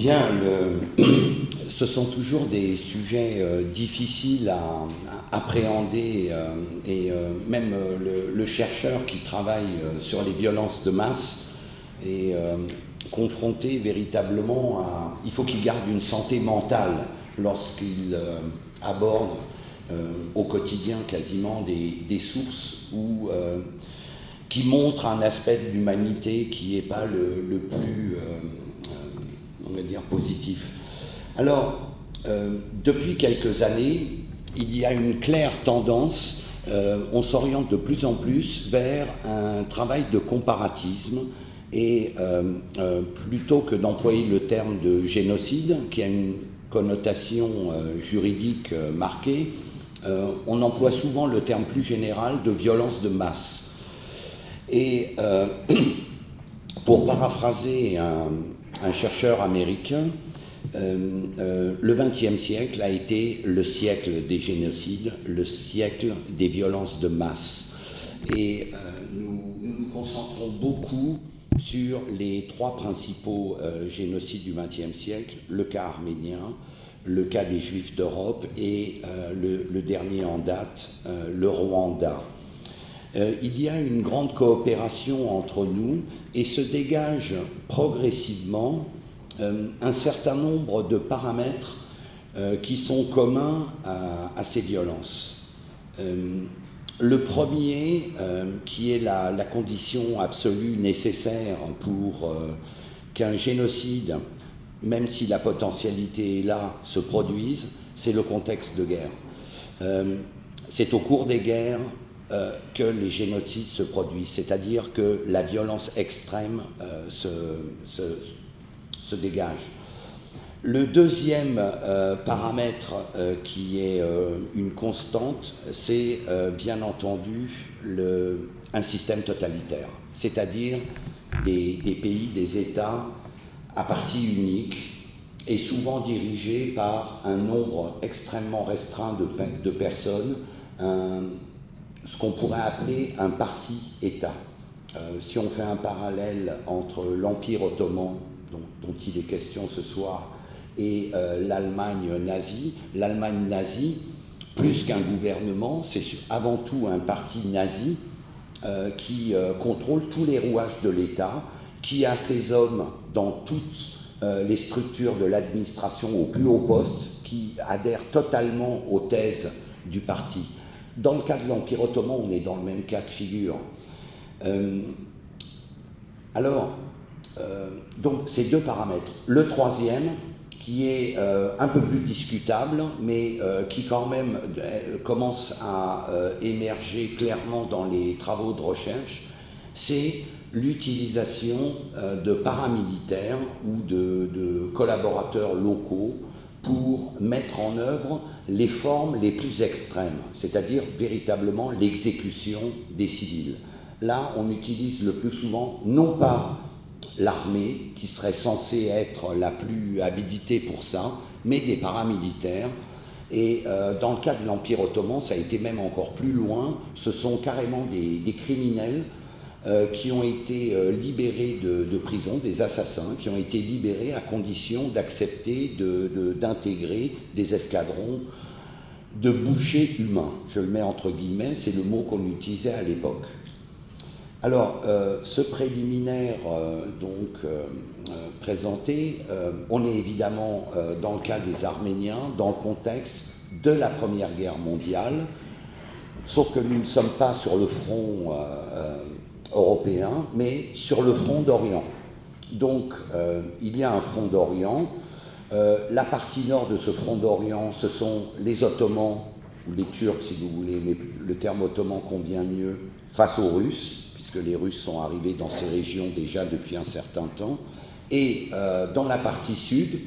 Bien, ce sont toujours des sujets euh, difficiles à, appréhender euh, et euh, même le, chercheur qui travaille sur les violences de masse est confronté véritablement à... Il faut qu'il garde une santé mentale lorsqu'il aborde au quotidien quasiment des, sources où, qui montrent un aspect de l'humanité qui n'est pas le plus on va dire, positif. Alors, euh, depuis quelques années, il y a une claire tendance, euh, on s'oriente de plus en plus vers un travail de comparatisme et euh, plutôt que d'employer le terme de génocide, qui a une connotation juridique marquée, on emploie souvent le terme plus général de violence de masse. Et pour paraphraser un, un chercheur américain, euh, euh, le XXe siècle a été le siècle des génocides, le siècle des violences de masse. Et euh, nous, nous, concentrons beaucoup sur les trois principaux génocides du XXe siècle, le cas arménien, le cas des Juifs d'Europe et le, le, dernier en date, le Rwanda. il y a une grande coopération entre nous et se dégage progressivement euh, un certain nombre de paramètres euh, qui sont communs à, ces violences. Euh, le premier, qui est la, la, condition absolue nécessaire pour qu'un génocide, même si la potentialité est là, se produise, c'est le contexte de guerre. c'est au cours des guerres euh, que les génocides se produisent, c'est-à-dire que la violence extrême euh, se, dégage. Le deuxième euh, paramètre qui est une constante, c'est bien entendu un système totalitaire, c'est-à-dire des, pays, des États à partie unique et souvent dirigés par un nombre extrêmement restreint de personnes, ce qu'on pourrait appeler un parti-État. Euh, si on fait un parallèle entre l'Empire ottoman, dont, il est question ce soir, et euh, l'Allemagne nazie, l'Allemagne nazie, plus qu'un gouvernement, c'est avant tout un parti nazi euh, qui contrôle tous les rouages de l'État, qui a ses hommes dans toutes les structures de l'administration au plus haut poste, qui adhèrent totalement aux thèses du parti. Dans le cas de l'Empire ottoman, on est dans le même cas de figure. Euh, alors, euh, donc ces deux paramètres. Le troisième, qui est euh, un peu plus discutable, mais qui quand même commence à émerger clairement dans les travaux de recherche, c'est l'utilisation de paramilitaires ou de, collaborateurs locaux pour mettre en œuvre les formes les plus extrêmes, c'est-à-dire véritablement l'exécution des civils. Là, on utilise le plus souvent non pas l'armée, qui serait censée être la plus habilitée pour ça, mais des paramilitaires. Et euh, dans le cas de l'Empire ottoman, ça a été même encore plus loin. Ce sont carrément des criminels euh, qui ont été euh, libérés de, prison, des assassins, qui ont été libérés à condition d'accepter d'intégrer des escadrons de bouchers humains. Je le mets entre guillemets, c'est le mot qu'on utilisait à l'époque. Alors, euh, ce préliminaire donc présenté, on est évidemment dans le cas des Arméniens, dans le contexte de la Première Guerre mondiale, sauf que nous ne sommes pas sur le front européen, mais sur le front d'Orient. Donc euh, il y a un front d'Orient. Euh, la partie nord de ce front d'Orient, ce sont les Ottomans, ou les Turcs si vous voulez, mais le terme ottoman convient mieux, face aux Russes, puisque les Russes sont arrivés dans ces régions déjà depuis un certain temps. Et euh, dans la partie sud,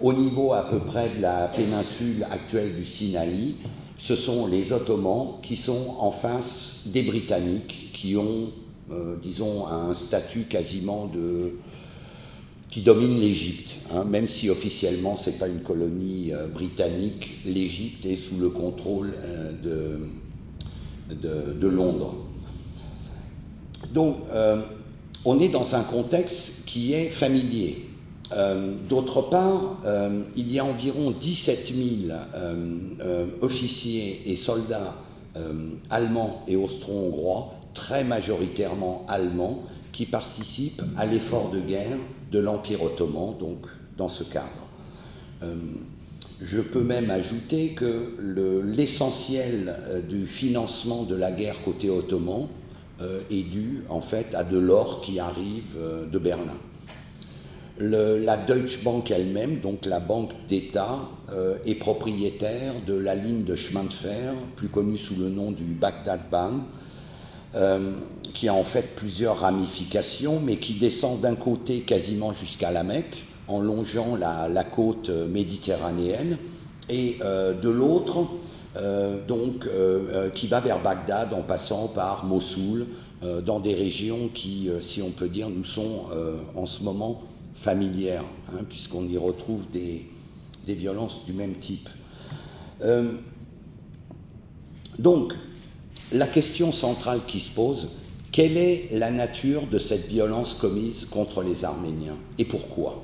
au niveau à peu près de la péninsule actuelle du Sinaï, ce sont les Ottomans qui sont en face des Britanniques, qui ont euh, disons, un statut quasiment de qui domine l'Égypte, hein, même si officiellement ce n'est pas une colonie euh, britannique, l'Égypte est sous le contrôle euh, de, de, Londres. Donc, on est dans un contexte qui est familier. D'autre part, il y a environ 17 000 officiers et soldats allemands et austro-hongrois, très majoritairement allemands, qui participent à l'effort de guerre de l'Empire ottoman, donc dans ce cadre. Euh, je peux même ajouter que l'essentiel euh, du financement de la guerre côté ottoman euh, est dû en fait à de l'or qui arrive de Berlin. La Deutsche Bank elle-même, donc la banque d'État, est propriétaire de la ligne de chemin de fer, plus connue sous le nom du Baghdad Bahn, qui a en fait plusieurs ramifications, mais qui descend d'un côté quasiment jusqu'à la Mecque, en longeant la, côte méditerranéenne, et euh, de l'autre, euh, donc, euh, qui va vers Bagdad en passant par Mossoul, dans des régions qui, si on peut dire, nous sont en ce moment familières, hein, puisqu'on y retrouve des, violences du même type. donc, la question centrale qui se pose, quelle est la nature de cette violence commise contre les Arméniens et pourquoi?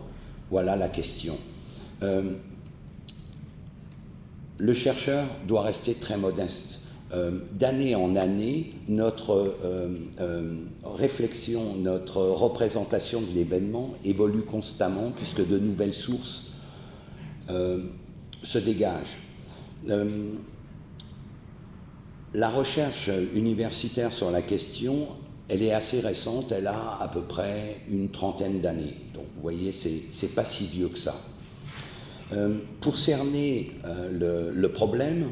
Voilà la question. Euh, le chercheur doit rester très modeste. Euh, d'année en année, notre euh, réflexion, notre représentation de l'événement évolue constamment puisque de nouvelles sources se dégagent. La recherche universitaire sur la question, elle est assez récente, elle a à peu près une trentaine d'années. Donc vous voyez, c'est pas si vieux que ça. Euh, pour cerner euh, le, problème,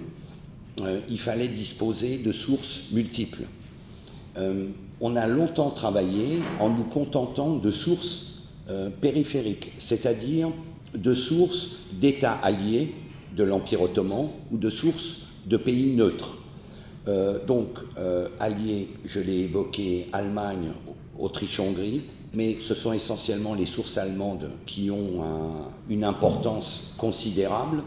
euh, il fallait disposer de sources multiples. on a longtemps travaillé en nous contentant de sources périphériques, c'est-à-dire de sources d'États alliés de l'Empire ottoman ou de sources de pays neutres. Euh, donc, euh, alliés, je l'ai évoqué, Allemagne, Autriche-Hongrie, mais ce sont essentiellement les sources allemandes qui ont une importance considérable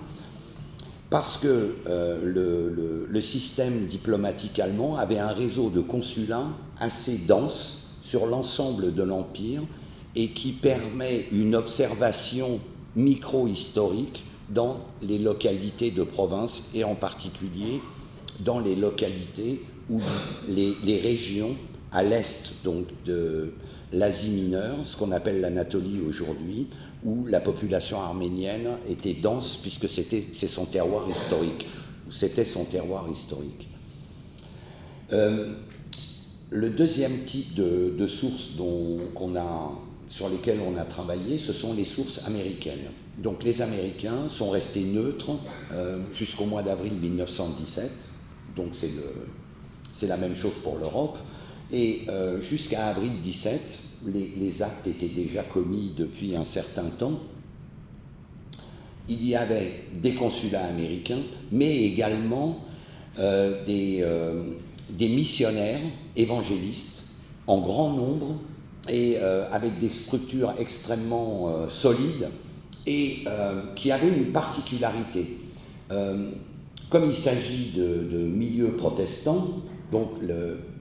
parce que euh, le, système diplomatique allemand avait un réseau de consulats assez dense sur l'ensemble de l'Empire et qui permet une observation micro-historique dans les localités de province et en particulier dans les localités ou les, régions à l'est donc de l'Asie mineure, ce qu'on appelle l'Anatolie aujourd'hui, où la population arménienne était dense puisque c'était c'est son terroir historique. C'était son terroir historique. Euh, le deuxième type de, sources sur lesquelles on a travaillé, ce sont les sources américaines. Donc les Américains sont restés neutres euh, jusqu'au mois d'avril 1917 donc c'est la même chose pour l'Europe. Et euh, jusqu'à avril 17, les, actes étaient déjà commis depuis un certain temps. Il y avait des consulats américains, mais également euh, des, euh, des, missionnaires évangélistes en grand nombre et avec des structures extrêmement solides et qui avaient une particularité comme il s'agit de, milieux protestants, donc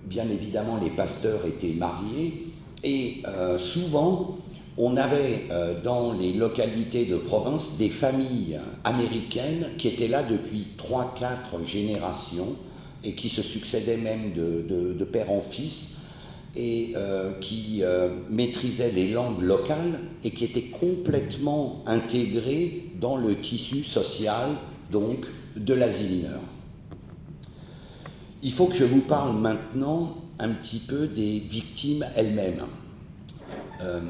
bien évidemment les pasteurs étaient mariés, et euh, souvent on avait euh, dans les localités de province des familles américaines qui étaient là depuis 3-4 générations et qui se succédaient même de, père en fils et euh, qui maîtrisaient les langues locales et qui étaient complètement intégrés dans le tissu social donc de l'Asie mineure. Il faut que je vous parle maintenant un petit peu des victimes elles-mêmes. Euh,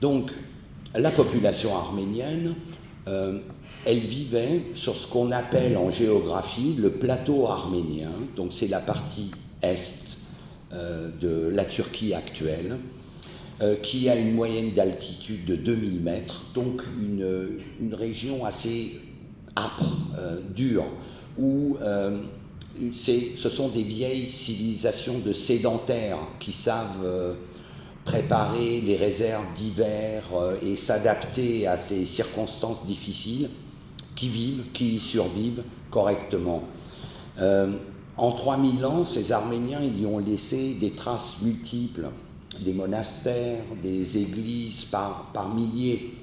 donc, la population arménienne, euh, elle vivait sur ce qu'on appelle en géographie le plateau arménien, donc c'est la partie est euh, de la Turquie actuelle, qui a une moyenne d'altitude de 2000 mètres, donc une, région assez âpre, euh, dur, où ce sont des vieilles civilisations de sédentaires qui savent euh, préparer les réserves d'hiver et s'adapter à ces circonstances difficiles, qui vivent, qui survivent correctement. en 3000 ans, ces Arméniens y ont laissé des traces multiples des monastères, des églises par milliers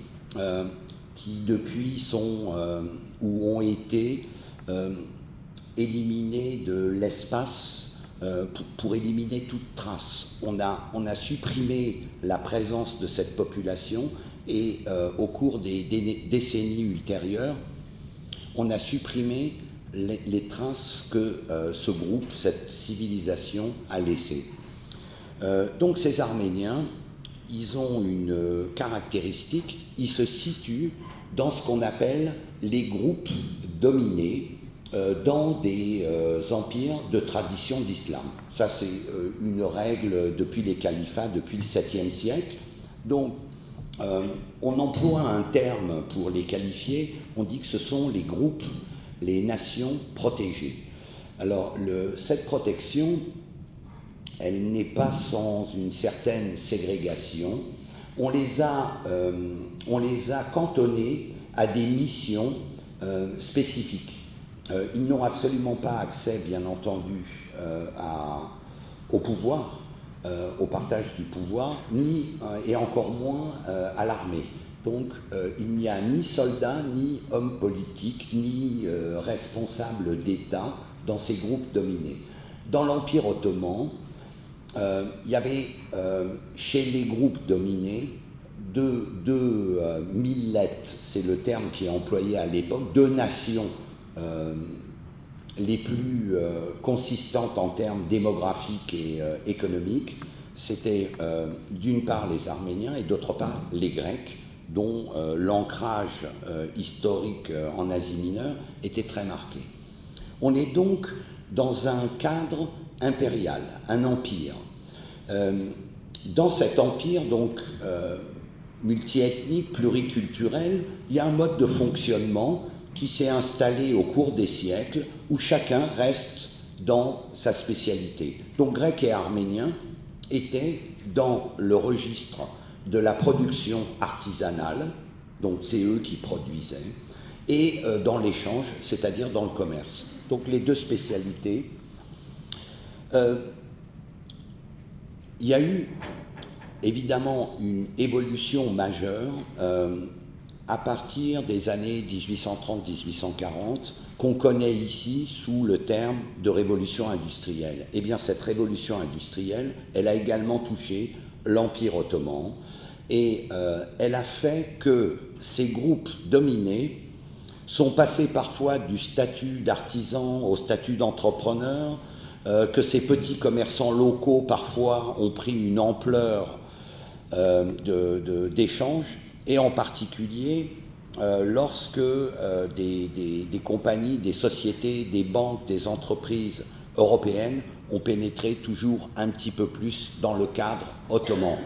qui depuis sont ou ont été éliminés de l'espace pour, éliminer toute trace. On a, on a supprimé la présence de cette population et au cours des décennies ultérieures, on a supprimé les, traces que euh, ce groupe, cette civilisation a laissées. Euh, donc ces Arméniens, ils ont une caractéristique, ils se situent dans ce qu'on appelle les groupes dominés euh, dans des empires de tradition d'islam. Ça, c'est une règle depuis les califats, depuis le 7e siècle. Donc, on emploie un terme pour les qualifier, on dit que ce sont les groupes les nations protégées. Alors, cette protection, elle n'est pas sans une certaine ségrégation. On les a, euh, on les a cantonnés à des missions euh, spécifiques. Euh, ils n'ont absolument pas accès, bien entendu, au pouvoir, au partage du pouvoir, ni, et encore moins à l'armée. Donc euh, il n'y a ni soldat, ni homme politique, ni euh, responsable d'État dans ces groupes dominés. Dans l'Empire ottoman, euh, il y avait chez les groupes dominés deux, deux millettes, c'est le terme qui est employé à l'époque, deux nations les plus consistantes en termes démographiques et économiques. C'était d'une part les Arméniens et d'autre part les Grecs dont euh, l'ancrage euh, historique euh, en Asie mineure était très marqué. On est donc dans un cadre impérial, un empire. dans cet empire, donc multiethnique, pluriculturel, il y a un mode de fonctionnement qui s'est installé au cours des siècles où chacun reste dans sa spécialité. Donc grec et arménien étaient dans le registre de la production artisanale, donc c'est eux qui produisaient, et euh, dans l'échange, c'est-à-dire dans le commerce. Donc les deux spécialités. Euh, il y a eu évidemment une évolution majeure euh, à partir des années 1830-1840 qu'on connaît ici sous le terme de révolution industrielle. Eh bien cette révolution industrielle, elle a également touché l'Empire ottoman, et euh, elle a fait que ces groupes dominés sont passés parfois du statut d'artisan au statut d'entrepreneur, euh, que ces petits commerçants locaux parfois ont pris une ampleur euh, d'échange, et en particulier lorsque des, des, compagnies, des sociétés, des banques, des entreprises européennes ont pénétré toujours un petit peu plus dans le cadre ottoman.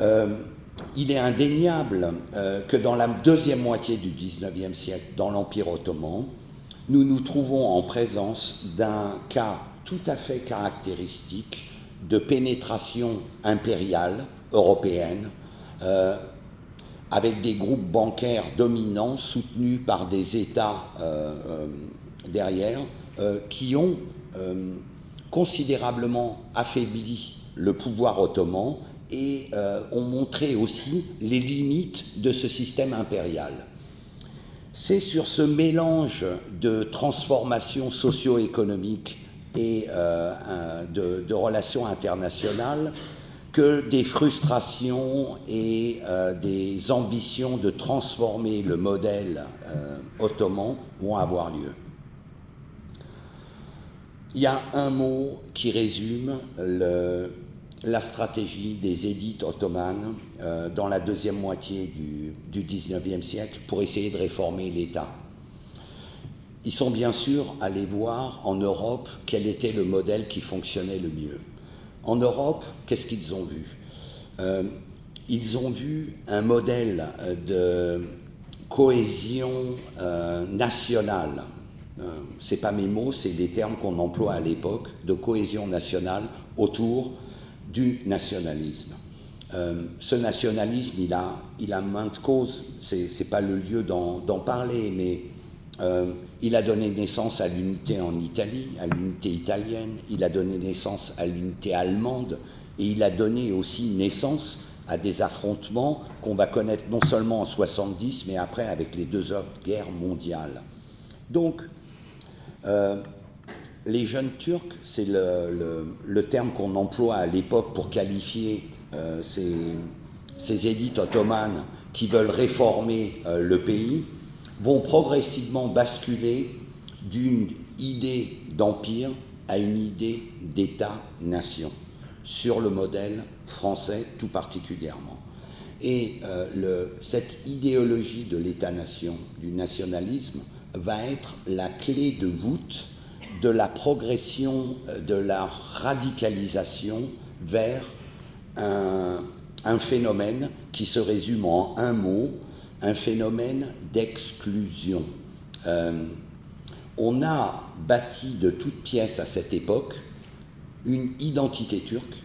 Euh, il est indéniable euh, que dans la deuxième moitié du XIXe siècle, dans l'Empire ottoman, nous nous trouvons en présence d'un cas tout à fait caractéristique de pénétration impériale européenne, euh, avec des groupes bancaires dominants soutenus par des États derrière, qui ont considérablement affaibli le pouvoir ottoman et euh, ont montré aussi les limites de ce système impérial. C'est sur ce mélange de transformations socio-économiques et euh, de, relations internationales que des frustrations et euh, des ambitions de transformer le modèle ottoman vont avoir lieu. Il y a un mot qui résume la stratégie des élites ottomanes euh, dans la deuxième moitié du, XIXe siècle pour essayer de réformer l'État. Ils sont bien sûr allés voir en Europe quel était le modèle qui fonctionnait le mieux. En Europe, qu'est-ce qu'ils ont vu? Euh, Ils ont vu un modèle de cohésion euh, nationale. c'est pas mes mots, c'est des termes qu'on emploie à l'époque, de cohésion nationale autour du nationalisme. Euh, ce nationalisme, il a, il a maintes causes, ce n'est pas le lieu d'en parler, mais euh, il a donné naissance à l'unité en Italie, à l'unité italienne, il a donné naissance à l'unité allemande, et il a donné aussi naissance à des affrontements qu'on va connaître non seulement en 70, mais après avec les deux autres guerres mondiales. Donc, euh, les jeunes Turcs, c'est le, terme qu'on emploie à l'époque pour qualifier euh, ces, élites ottomanes qui veulent réformer euh, le pays, vont progressivement basculer d'une idée d'empire à une idée d'État-nation, sur le modèle français tout particulièrement. Et euh, cette idéologie de l'État-nation, du nationalisme, va être la clé de voûte de la progression, euh, de la radicalisation vers un, phénomène qui se résume en un mot, un phénomène d'exclusion. Euh, on a bâti de toutes pièces à cette époque une identité turque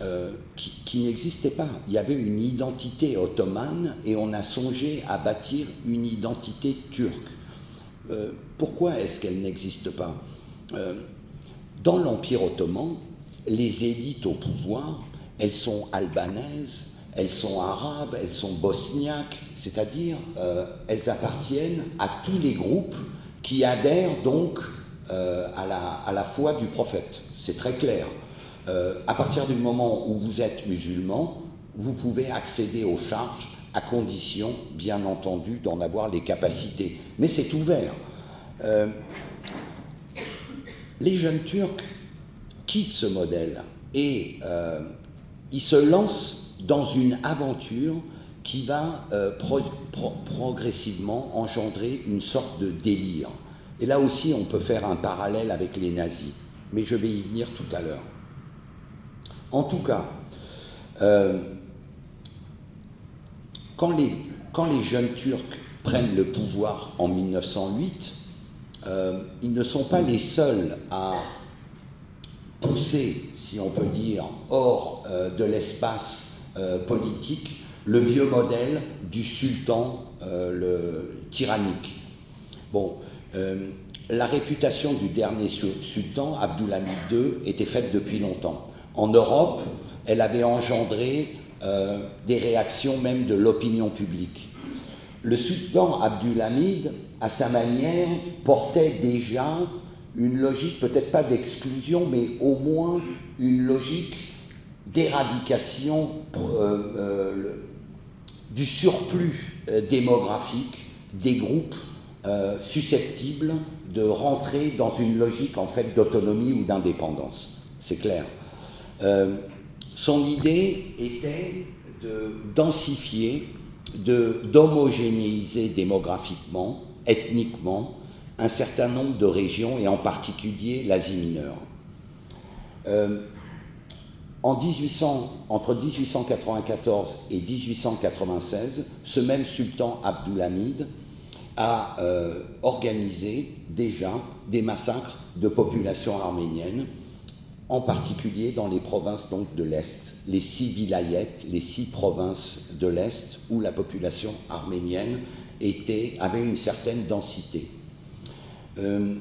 euh, qui, n'existait pas. Il y avait une identité ottomane et on a songé à bâtir une identité turque. Euh, pourquoi est-ce qu'elle n'existe pas? Dans l'Empire ottoman, les élites au pouvoir, elles sont albanaises, elles sont arabes, elles sont bosniaques, c'est-à-dire euh, elles appartiennent à tous les groupes qui adhèrent donc euh, à, la, foi du prophète. C'est très clair. Euh, à partir du moment où vous êtes musulman, vous pouvez accéder aux charges à condition, bien entendu, d'en avoir les capacités. Mais c'est ouvert. les jeunes Turcs quittent ce modèle et ils se lancent dans une aventure qui va euh, progressivement engendrer une sorte de délire. Et là aussi, on peut faire un parallèle avec les nazis, mais je vais y venir tout à l'heure. En tout cas, euh, quand, les, jeunes Turcs prennent le pouvoir en 1908, euh, ils ne sont pas les seuls à pousser, si on peut dire, hors de l'espace politique le vieux modèle du sultan euh, tyrannique. Bon, euh, la réputation du dernier sultan, Abdulhamid II, était faite depuis longtemps. En Europe, elle avait engendré euh, des réactions même de l'opinion publique. Le sultan Abdulhamid, à sa manière, portait déjà une logique, peut-être pas d'exclusion, mais au moins une logique d'éradication du surplus euh, démographique des groupes euh, susceptibles de rentrer dans une logique en fait d'autonomie ou d'indépendance. C'est clair. Euh, son idée était de densifier, d'homogénéiser démographiquement, ethniquement, un certain nombre de régions et en particulier l'Asie mineure. En 1800, entre 1894 et 1896, ce même sultan Abdulhamid a euh, organisé déjà des massacres de populations arméniennes, en particulier dans les provinces donc, de l'Est, les six vilayets, les six provinces de l'Est où la population arménienne était, avait une certaine densité. Euh,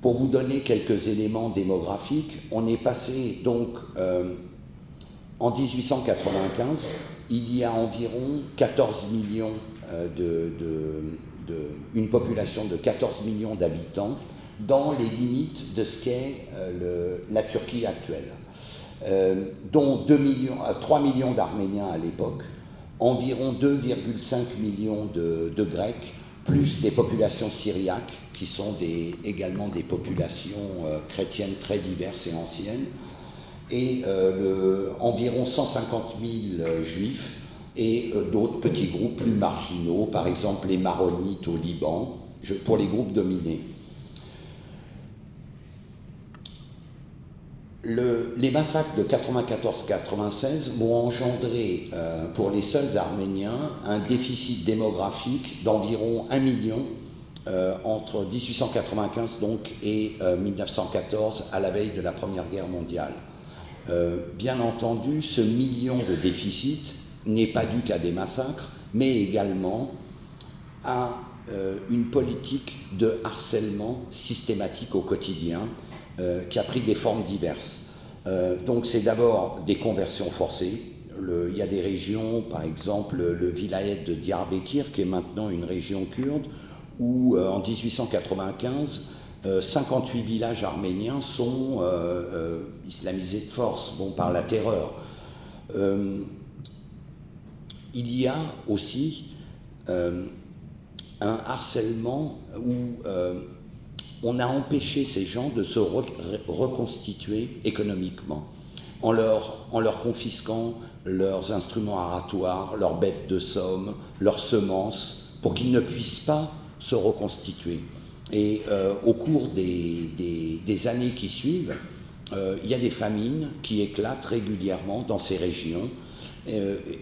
pour vous donner quelques éléments démographiques, on est passé donc euh, en 1895, il y a environ 14 millions euh, de, une population de 14 millions d'habitants dans les limites de ce qu'est euh, la Turquie actuelle, dont 2 millions, 3 millions d'Arméniens à l'époque, environ 2,5 millions de, de Grecs, plus des populations syriaques qui sont également des populations euh, chrétiennes très diverses et anciennes, et euh, environ 150 000 euh, juifs et d'autres petits groupes plus marginaux, par exemple les maronites au Liban, pour les groupes dominés. les massacres de 94-96 vont engendré pour les seuls Arméniens un déficit démographique d'environ 1 million euh, entre 1895 donc, et 1914, euh, à la veille de la Première Guerre mondiale. Euh, bien entendu, ce million de déficit n'est pas dû qu'à des massacres, mais également à une politique de harcèlement systématique au quotidien qui a pris des formes diverses. donc c'est d'abord des conversions forcées. il y a des régions, par exemple le vilayet de Diyarbakir, qui est maintenant une région kurde, où en 1895, 58 villages arméniens sont islamisés de force, bon, par la terreur. il y a aussi un harcèlement où euh, on a empêché ces gens de se reconstituer économiquement en leur, en leur confisquant leurs instruments aratoires, leurs bêtes de somme, leurs semences, pour qu'ils ne puissent pas se reconstituer. Et euh, au cours des, des, années qui suivent, euh, il y a des famines qui éclatent régulièrement dans ces régions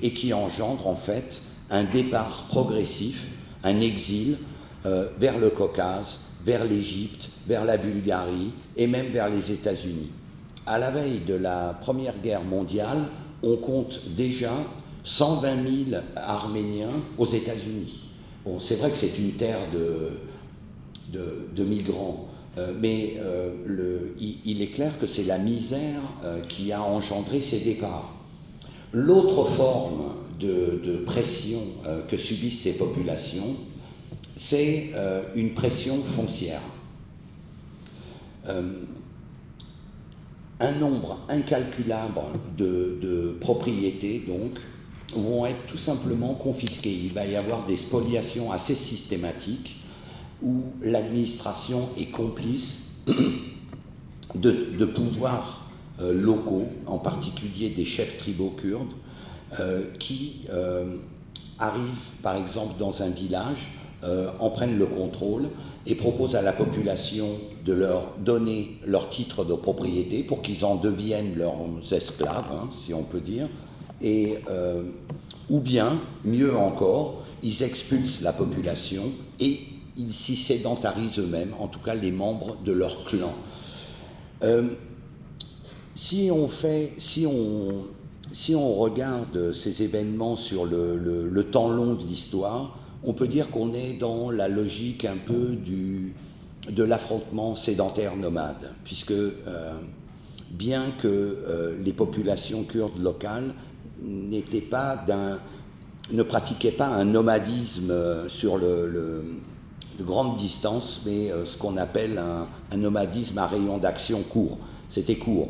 et qui engendrent en fait un départ progressif un exil euh, vers le Caucase, vers l'Égypte, vers la Bulgarie et même vers les États-Unis. À la veille de la Première Guerre mondiale, on compte déjà 120 000 Arméniens aux États-Unis. C'est vrai que c'est une terre de, de, migrants, euh, mais euh, il, est clair que c'est la misère qui a engendré ces départs. L'autre forme de, pression euh, que subissent ces populations, c'est euh, une pression foncière. Euh, un nombre incalculable de, propriétés, donc, vont être tout simplement confisquées. Il va y avoir des spoliations assez systématiques où l'administration est complice de, pouvoirs locaux, en particulier des chefs tribaux kurdes, euh, qui euh, arrivent, par exemple, dans un village, euh, en prennent le contrôle et proposent à la population de leur donner leur titre de propriété pour qu'ils en deviennent leurs esclaves, hein, si on peut dire, et, ou bien, mieux encore, ils expulsent la population et ils s'y sédentarisent eux-mêmes, en tout cas les membres de leur clan. si on fait, si on si on regarde ces événements sur le, temps long de l'histoire, on peut dire qu'on est dans la logique un peu du, de l'affrontement sédentaire nomade, puisque euh, bien que euh, les populations kurdes locales n'étaient pas d'un, ne pratiquaient pas un nomadisme sur le, de grande distance, mais euh, ce qu'on appelle un, nomadisme à rayon d'action court. C'était court.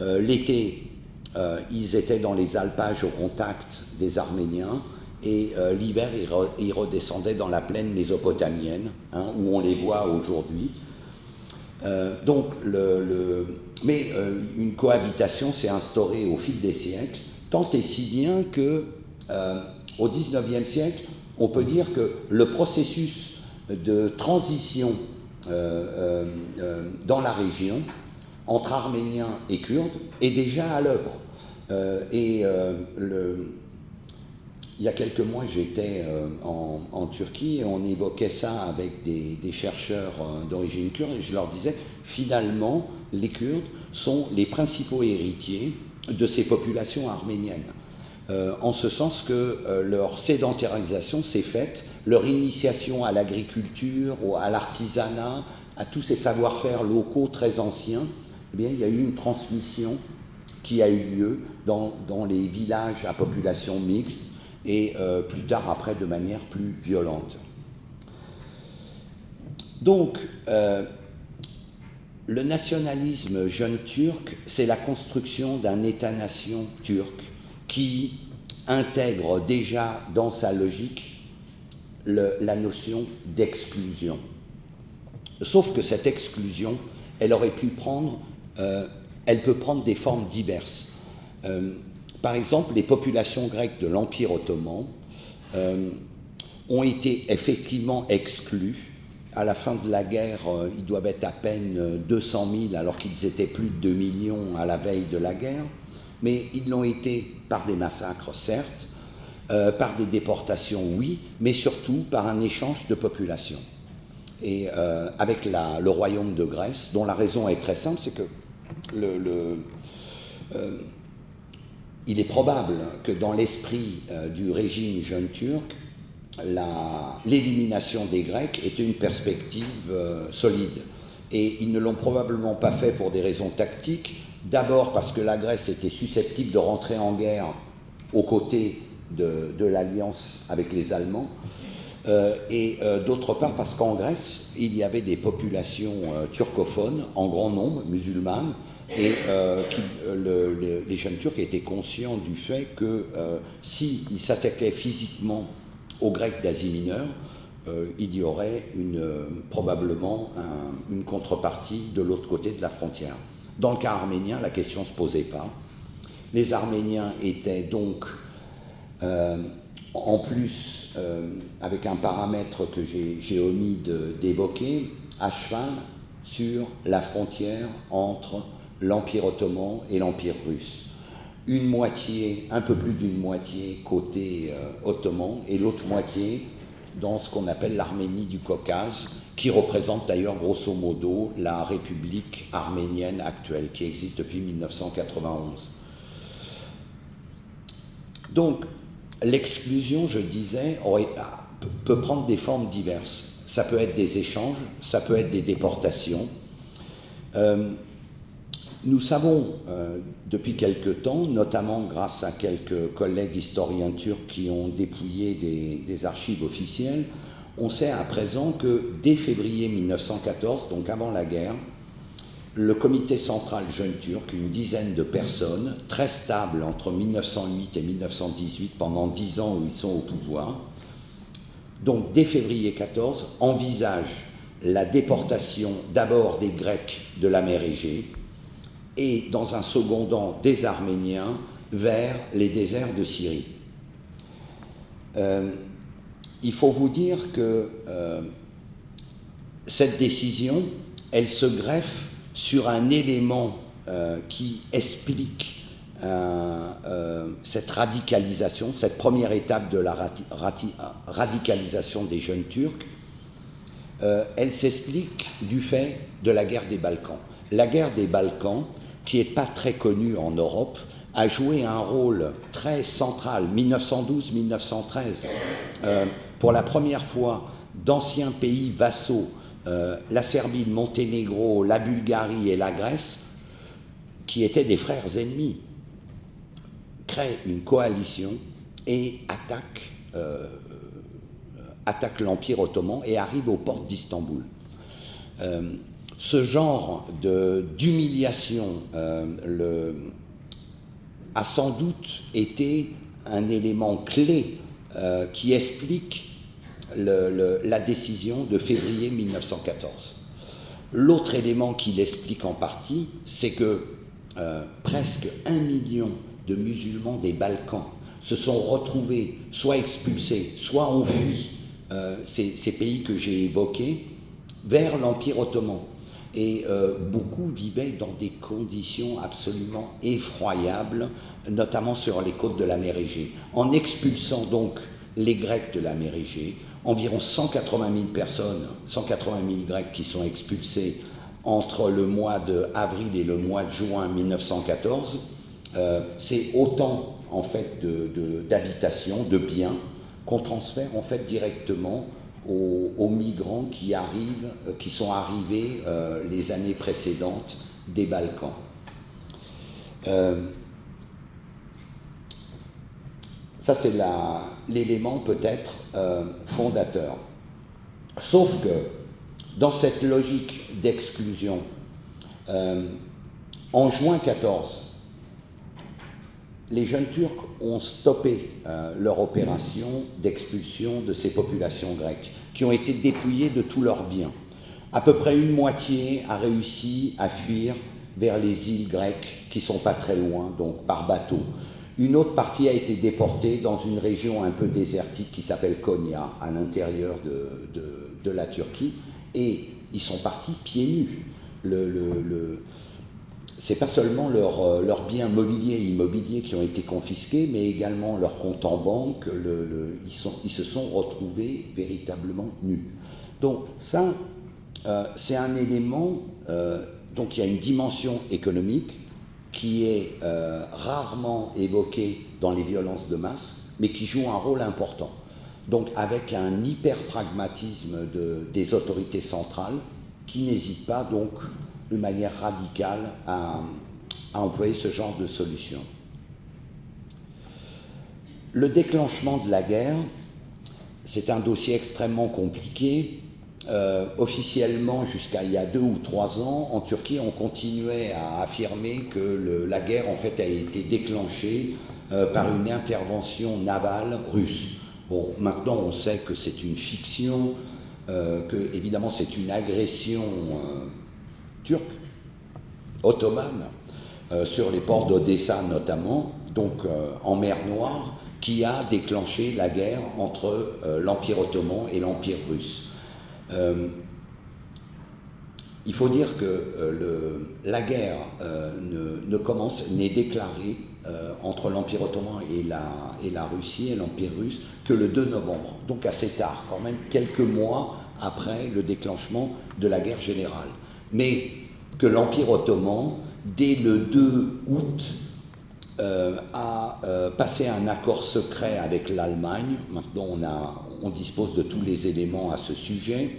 L'été, euh, ils étaient dans les alpages au contact des Arméniens et euh, l'hiver, ils, redescendaient dans la plaine mésopotamienne, hein, où on les voit aujourd'hui. Euh, le, mais une cohabitation s'est instaurée au fil des siècles, tant et si bien que au XIXe siècle, on peut dire que le processus de transition dans la région entre Arméniens et Kurdes est déjà à l'œuvre. Euh, et euh, il y a quelques mois, j'étais euh, en, Turquie et on évoquait ça avec des, chercheurs d'origine kurde et je leur disais, finalement, les Kurdes sont les principaux héritiers de ces populations arméniennes. en ce sens que leur sédentarisation s'est faite, leur initiation à l'agriculture, à l'artisanat, à tous ces savoir-faire locaux très anciens, eh bien, il y a eu une transmission qui a eu lieu dans, les villages à population mixte et euh, plus tard après de manière plus violente. Donc, euh, le nationalisme jeune turc, c'est la construction d'un État-nation turc qui intègre déjà dans sa logique la notion d'exclusion. Sauf que cette exclusion, elle aurait pu prendre euh, elle peut prendre des formes diverses. Euh, par exemple, les populations grecques de l'Empire ottoman euh, ont été effectivement exclues. À la fin de la guerre, ils doivent être à peine 200 000 alors qu'ils étaient plus de 2 millions à la veille de la guerre. Mais ils l'ont été par des massacres, certes, par des déportations, oui, mais surtout par un échange de population. Et avec le royaume de Grèce, dont la raison est très simple, c'est que euh, il est probable que dans l'esprit euh, du régime jeune turc, l'élimination des Grecs était une perspective solide. Et ils ne l'ont probablement pas fait pour des raisons tactiques. D'abord parce que la Grèce était susceptible de rentrer en guerre aux côtés de, l'alliance avec les Allemands. Euh, et euh, d'autre part parce qu'en Grèce, il y avait des populations euh, turcophones en grand nombre, musulmanes, et les jeunes Turcs étaient conscients du fait que s'ils s'attaquaient physiquement aux Grecs d'Asie mineure, il y aurait une, probablement une contrepartie de l'autre côté de la frontière. Dans le cas arménien, la question ne se posait pas. Les Arméniens étaient donc euh, en plus, euh, avec un paramètre que j'ai omis d'évoquer, à cheval sur la frontière entre l'Empire ottoman et l'Empire russe. Une moitié, un peu plus d'une moitié côté euh, ottoman et l'autre moitié dans ce qu'on appelle l'Arménie du Caucase, qui représente d'ailleurs grosso modo la République arménienne actuelle qui existe depuis 1991. Donc, L'exclusion, je disais, peut prendre des formes diverses. Ça peut être des échanges, ça peut être des déportations. Euh, nous savons euh, depuis quelque temps, notamment grâce à quelques collègues historiens turcs qui ont dépouillé des archives officielles, on sait à présent que dès février 1914, donc avant la guerre, le comité central jeune turc, une dizaine de personnes, très stables entre 1908 et 1918, pendant dix ans où ils sont au pouvoir, donc dès février 14, envisage la déportation d'abord des Grecs de la mer Égée et dans un second temps des Arméniens vers les déserts de Syrie. Euh, il faut vous dire que euh, cette décision, elle se greffe sur un élément euh, qui explique cette radicalisation, cette première étape de la radicalisation des jeunes Turcs, elle s'explique du fait de la guerre des Balkans. La guerre des Balkans, qui n'est pas très connue en Europe, a joué un rôle très central, 1912-1913. pour la première fois, d'anciens pays vassaux euh, la Serbie, le Monténégro, la Bulgarie et la Grèce, qui étaient des frères ennemis, créent une coalition et attaquent, euh, l'Empire ottoman et arrivent aux portes d'Istanbul. Euh, ce genre d'humiliation a sans doute été un élément clé qui explique la décision de février 1914. L'autre élément qui l'explique en partie, c'est que euh, presque un million de musulmans des Balkans se sont retrouvés soit expulsés, soit fui euh, ces, pays que j'ai évoqués vers l'Empire ottoman. Et euh, beaucoup vivaient dans des conditions absolument effroyables, notamment sur les côtes de la mer Égée. En expulsant donc les Grecs de la mer Égée, environ 180 000 personnes, 180 000 Grecs qui sont expulsés entre le mois d'avril et le mois de juin 1914. Euh, c'est autant en fait d'habitations, de, biens qu'on transfère en fait directement aux, migrants qui arrivent, euh, qui sont arrivés euh, les années précédentes des Balkans. Ça, c'est l'élément peut-être euh, fondateur. Sauf que dans cette logique d'exclusion, euh, en juin 14, les jeunes Turcs ont stoppé euh, leur opération d'expulsion de ces populations grecques, qui ont été dépouillées de tous leurs biens. À peu près une moitié a réussi à fuir vers les îles grecques, qui sont pas très loin, donc par bateau. Une autre partie a été déportée dans une région un peu désertique qui s'appelle Konya, à l'intérieur de, la Turquie, et ils sont partis pieds nus. C'est pas seulement euh, leurs biens mobiliers et immobiliers qui ont été confisqués, mais également leurs comptes en banque. ils, se sont retrouvés véritablement nus. Donc ça, euh, c'est un élément. Euh, donc il y a une dimension économique, qui est rarement évoqué dans les violences de masse, mais qui joue un rôle important. donc avec un hyper-pragmatisme des autorités centrales qui n'hésitent pas donc de manière radicale à, employer ce genre de solution. Le déclenchement de la guerre, c'est un dossier extrêmement compliqué. Euh, officiellement, jusqu'à il y a deux ou trois ans, en Turquie, on continuait à affirmer que la guerre en fait a été déclenchée euh, par une intervention navale russe. Bon, maintenant on sait que c'est une fiction, euh, que évidemment c'est une agression turque, ottomane, sur les ports d'Odessa notamment, donc en mer Noire, qui a déclenché la guerre entre l'Empire ottoman et l'Empire russe. Euh, il faut dire que euh, la guerre euh, ne, commence, n'est déclarée entre l'Empire ottoman et la, et la Russie et l'Empire russe que le 2 novembre, donc assez tard, quand même quelques mois après le déclenchement de la guerre générale. Mais que l'Empire ottoman, dès le 2 août, a passé un accord secret avec l'Allemagne. Maintenant, on, a, on dispose de tous les éléments à ce sujet,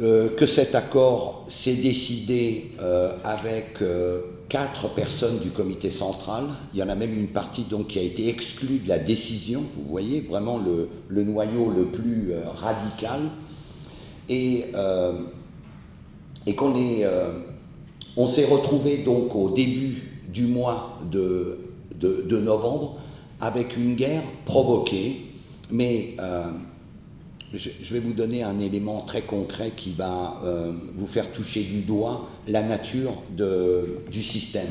euh, que cet accord s'est décidé euh, avec euh, quatre personnes du comité central. Il y en a même une partie donc, qui a été exclue de la décision, vous voyez, vraiment le, le noyau le plus radical. Et, et qu'on est, on s'est retrouvé donc au début du mois de, de, de novembre avec une guerre provoquée mais euh, je, vais vous donner un élément très concret qui va euh, vous faire toucher du doigt la nature du système.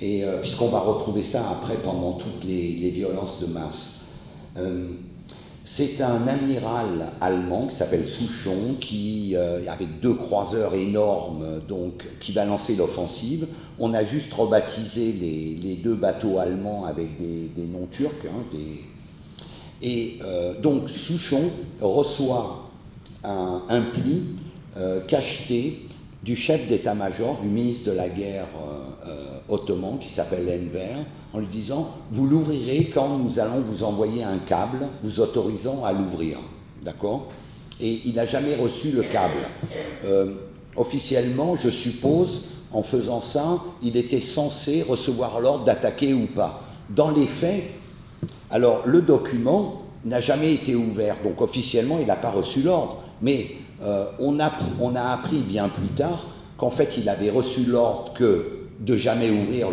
Et euh, puisqu'on va retrouver ça après pendant toutes les, violences de masse. C'est un amiral allemand qui s'appelle Souchon, qui, avec deux croiseurs énormes, donc, qui va lancer l'offensive. On a juste rebaptisé les, deux bateaux allemands avec des, noms turcs, hein, et euh, donc Souchon reçoit un, pli euh, cacheté du chef d'état-major, du ministre de la guerre euh, ottoman, qui s'appelle Enver, en lui disant Vous l'ouvrirez quand nous allons vous envoyer un câble, vous autorisant à l'ouvrir. D'accord? Et il n'a jamais reçu le câble. officiellement, je suppose, en faisant ça, il était censé recevoir l'ordre d'attaquer ou pas. Dans les faits, alors, le document n'a jamais été ouvert, donc officiellement, il n'a pas reçu l'ordre. Mais euh, on, a, appris bien plus tard qu'en fait, il avait reçu l'ordre que de jamais ouvrir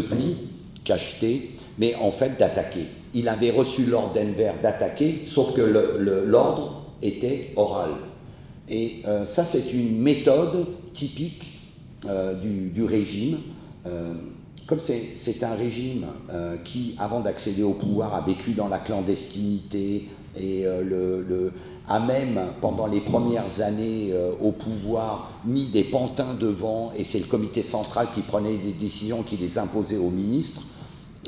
pli cacheté, mais en fait d'attaquer. Il avait reçu l'ordre d'Enver d'attaquer, sauf que l'ordre était oral. Et euh, ça, c'est une méthode typique euh, du, régime comme c'est un régime euh, qui, avant d'accéder au pouvoir, a vécu dans la clandestinité et euh, le, a même, pendant les premières années euh, au pouvoir, mis des pantins devant, et c'est le comité central qui prenait des décisions, qui les imposait aux ministres,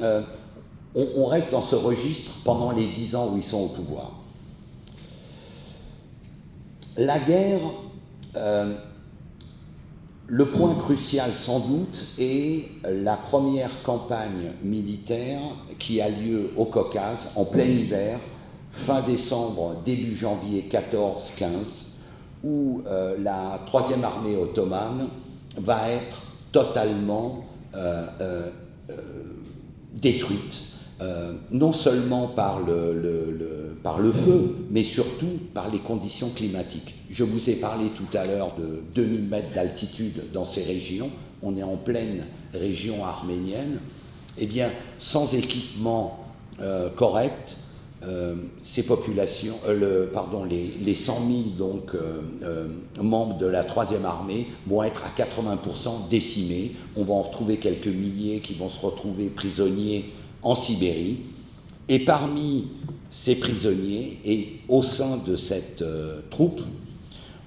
on, on, reste dans ce registre pendant les dix ans où ils sont au pouvoir. La guerre le point crucial sans doute est la première campagne militaire qui a lieu au Caucase en plein hiver, fin décembre, début janvier 14-15, où euh, la troisième armée ottomane va être totalement euh, euh, détruite, non seulement par le, feu, mais surtout par les conditions climatiques. Je vous ai parlé tout à l'heure de 2000 mètres d'altitude dans ces régions. On est en pleine région arménienne. Eh bien, sans équipement correct, ces populations, euh, les, les, 100 000 donc, membres de la troisième armée vont être à 80% décimés. On va en retrouver quelques milliers qui vont se retrouver prisonniers en Sibérie. Et parmi ces prisonniers et au sein de cette troupe,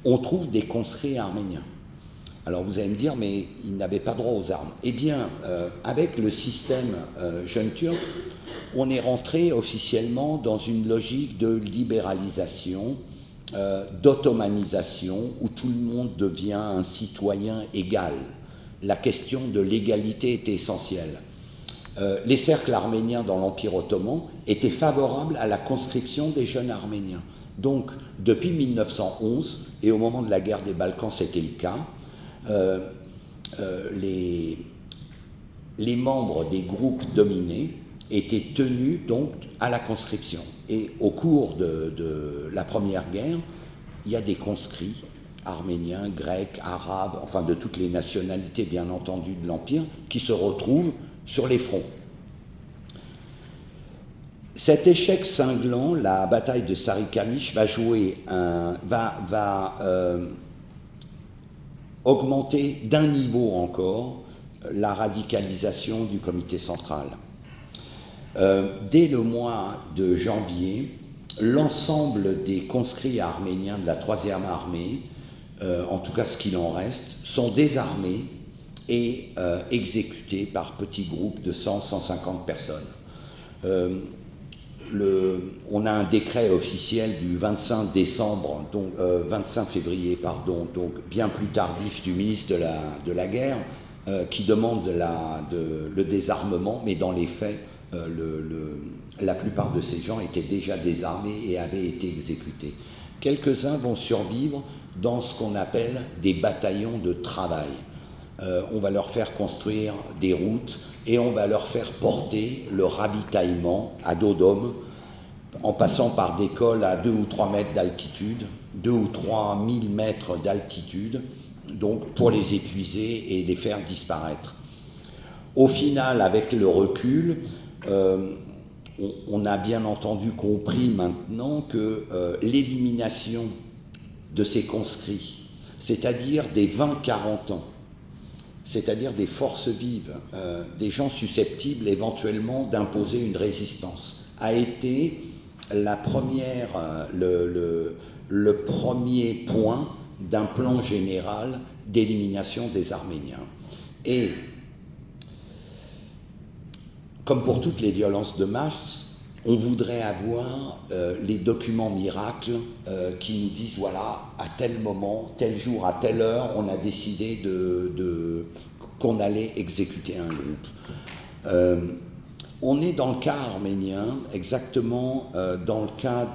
on trouve des conscrits arméniens. Alors vous allez me dire, mais ils n'avaient pas droit aux armes. Eh bien, euh, avec le système euh, jeune turc, on est rentré officiellement dans une logique de libéralisation, euh, d'automanisation, où tout le monde devient un citoyen égal. La question de l'égalité est essentielle. les cercles arméniens dans l'Empire ottoman étaient favorables à la conscription des jeunes arméniens. Donc, depuis 1911, et au moment de la guerre des Balkans, c'était le cas, les, les membres des groupes dominés étaient tenus donc à la conscription. Et au cours de, la Première Guerre, il y a des conscrits arméniens, grecs, arabes, enfin de toutes les nationalités bien entendu de l'Empire, qui se retrouvent sur les fronts. Cet échec cinglant, la bataille de Sarikamish, va jouer un, va, va euh, augmenter d'un niveau encore la radicalisation du comité central. Euh, dès le mois de janvier, l'ensemble des conscrits arméniens de la troisième armée, euh, en tout cas ce qu'il en reste, sont désarmés et euh, exécutés par petits groupes de 100-150 personnes. On a un décret officiel du 25 décembre, donc 25 février, pardon, donc bien plus tardif du ministre de la, de la guerre, euh, qui demande le désarmement, mais dans les faits, euh, la plupart de ces gens étaient déjà désarmés et avaient été exécutés. Quelques-uns vont survivre dans ce qu'on appelle des bataillons de travail. Euh, on va leur faire construire des routes et on va leur faire porter le ravitaillement à dos d'homme en passant par des cols à 2 ou 3 mètres d'altitude, 2 ou 3 000 mètres d'altitude, donc pour les épuiser et les faire disparaître. Au final, avec le recul, euh, on, a bien entendu compris maintenant que euh, l'élimination de ces conscrits, c'est-à-dire des 20-40 ans, c'est-à-dire des forces vives, euh, des gens susceptibles éventuellement d'imposer une résistance, a été première, le premier point d'un plan général d'élimination des Arméniens. Et comme pour toutes les violences de masse, on voudrait avoir euh, les documents miracles euh, qui nous disent voilà, à tel moment, tel jour, à telle heure, on a décidé de, qu'on allait exécuter un groupe. Euh, on est dans le cas arménien, exactement dans le cas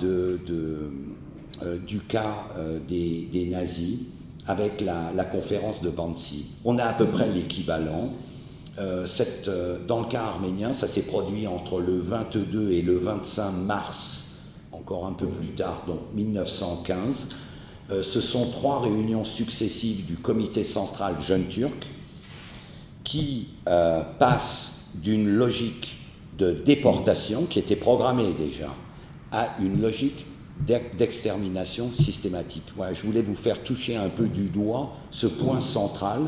du cas des, nazis avec la, conférence de Wannsee. On a à peu près l'équivalent. Euh, dans le cas arménien, ça s'est produit entre le 22 et le 25 mars, encore un peu plus tard, donc 1915. ce sont trois réunions successives du comité central jeune turc qui passent d'une logique de déportation qui était programmée déjà à une logique d'extermination systématique. Voilà, je voulais vous faire toucher un peu du doigt ce point central.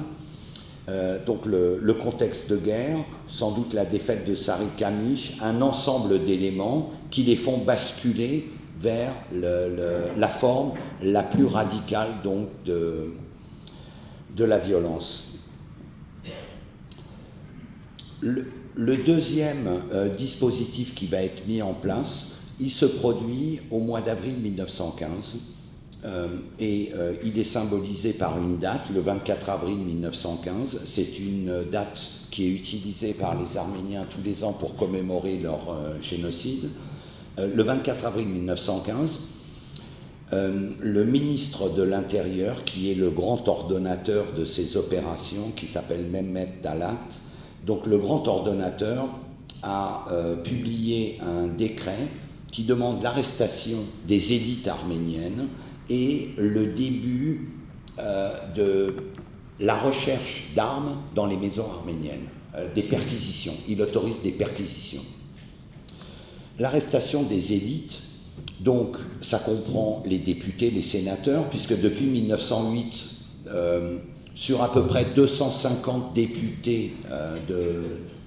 Euh, donc le, contexte de guerre, sans doute la défaite de Sari Kamish, un ensemble d'éléments qui les font basculer vers la forme la plus radicale donc de, la violence. Le, deuxième euh, dispositif qui va être mis en place, il se produit au mois d'avril 1915 euh, et euh, il est symbolisé par une date, le 24 avril 1915. C'est une date qui est utilisée par les Arméniens tous les ans pour commémorer leur euh, génocide. le 24 avril 1915, le ministre de l'Intérieur, qui est le grand ordonnateur de ces opérations, qui s'appelle Mehmet Dalat, donc le grand ordonnateur a publié un décret qui demande l'arrestation des élites arméniennes et le début euh, de la recherche d'armes dans les maisons arméniennes, euh, des perquisitions. Il autorise des perquisitions. L'arrestation des élites, donc ça comprend les députés, les sénateurs, puisque depuis 1908, euh, sur à peu près 250 députés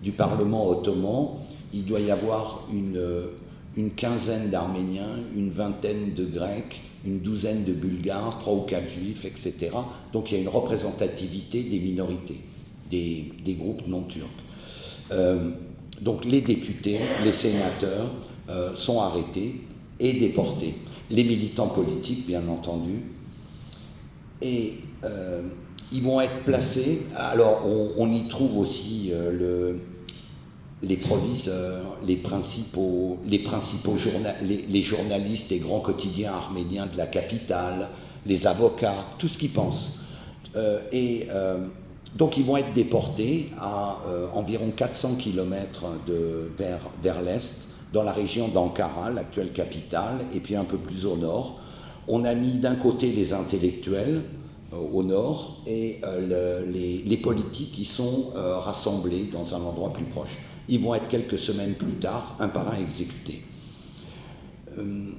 du Parlement ottoman, il doit y avoir une une quinzaine d'Arméniens, une vingtaine de Grecs, une douzaine de Bulgares, trois ou quatre Juifs, etc. Donc il y a une représentativité des minorités, des, groupes non turcs. Euh, donc les députés, les sénateurs euh, sont arrêtés et déportés. Les militants politiques, bien entendu. Et euh, ils vont être placés. Alors on, y trouve aussi le, les proviseurs, les principaux, les, principaux journalistes et grands quotidiens arméniens de la capitale, les avocats, tout ce qu'ils pensent. Euh, et euh, donc ils vont être déportés à euh, environ 400 km vers, l'est, dans la région d'Ankara, l'actuelle capitale, et puis un peu plus au nord. On a mis d'un côté les intellectuels, au nord, et les, politiques qui sont rassemblés dans un endroit plus proche. Ils vont être quelques semaines plus tard, un par un exécutés. Euh,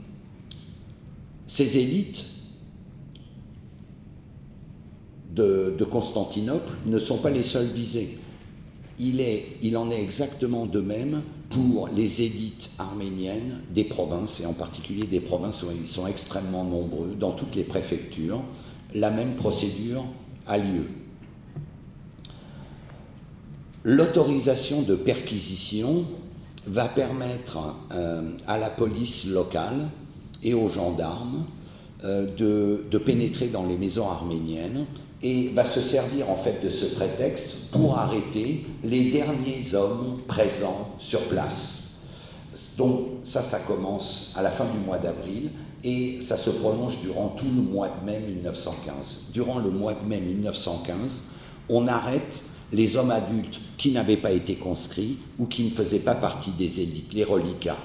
ces élites de, Constantinople ne sont pas les seules visées. Il, il en est exactement de même pour les élites arméniennes des provinces, et en particulier des provinces où ils sont extrêmement nombreux, dans toutes les préfectures. La même procédure a lieu. L'autorisation de perquisition va permettre euh, à la police locale et aux gendarmes euh, de, pénétrer dans les maisons arméniennes et va se servir en fait de ce prétexte pour arrêter les derniers hommes présents sur place. Donc ça, ça commence à la fin du mois d'avril et ça se prolonge durant tout le mois de mai 1915. Durant le mois de mai 1915, on arrête les hommes adultes qui n'avaient pas été conscrits ou qui ne faisaient pas partie des élites, les reliquats,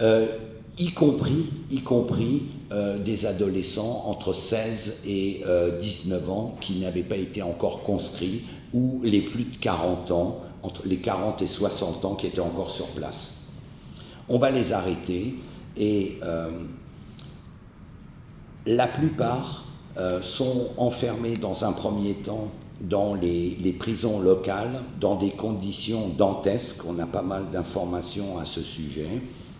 euh, y compris, y compris euh, des adolescents entre 16 et 19 euh, ans qui n'avaient pas été encore conscrits, ou les plus de 40 ans, entre les 40 et 60 ans qui étaient encore sur place. On va les arrêter et la plupart sont enfermés dans un premier temps dans les, prisons locales, dans des conditions dantesques. On a pas mal d'informations à ce sujet.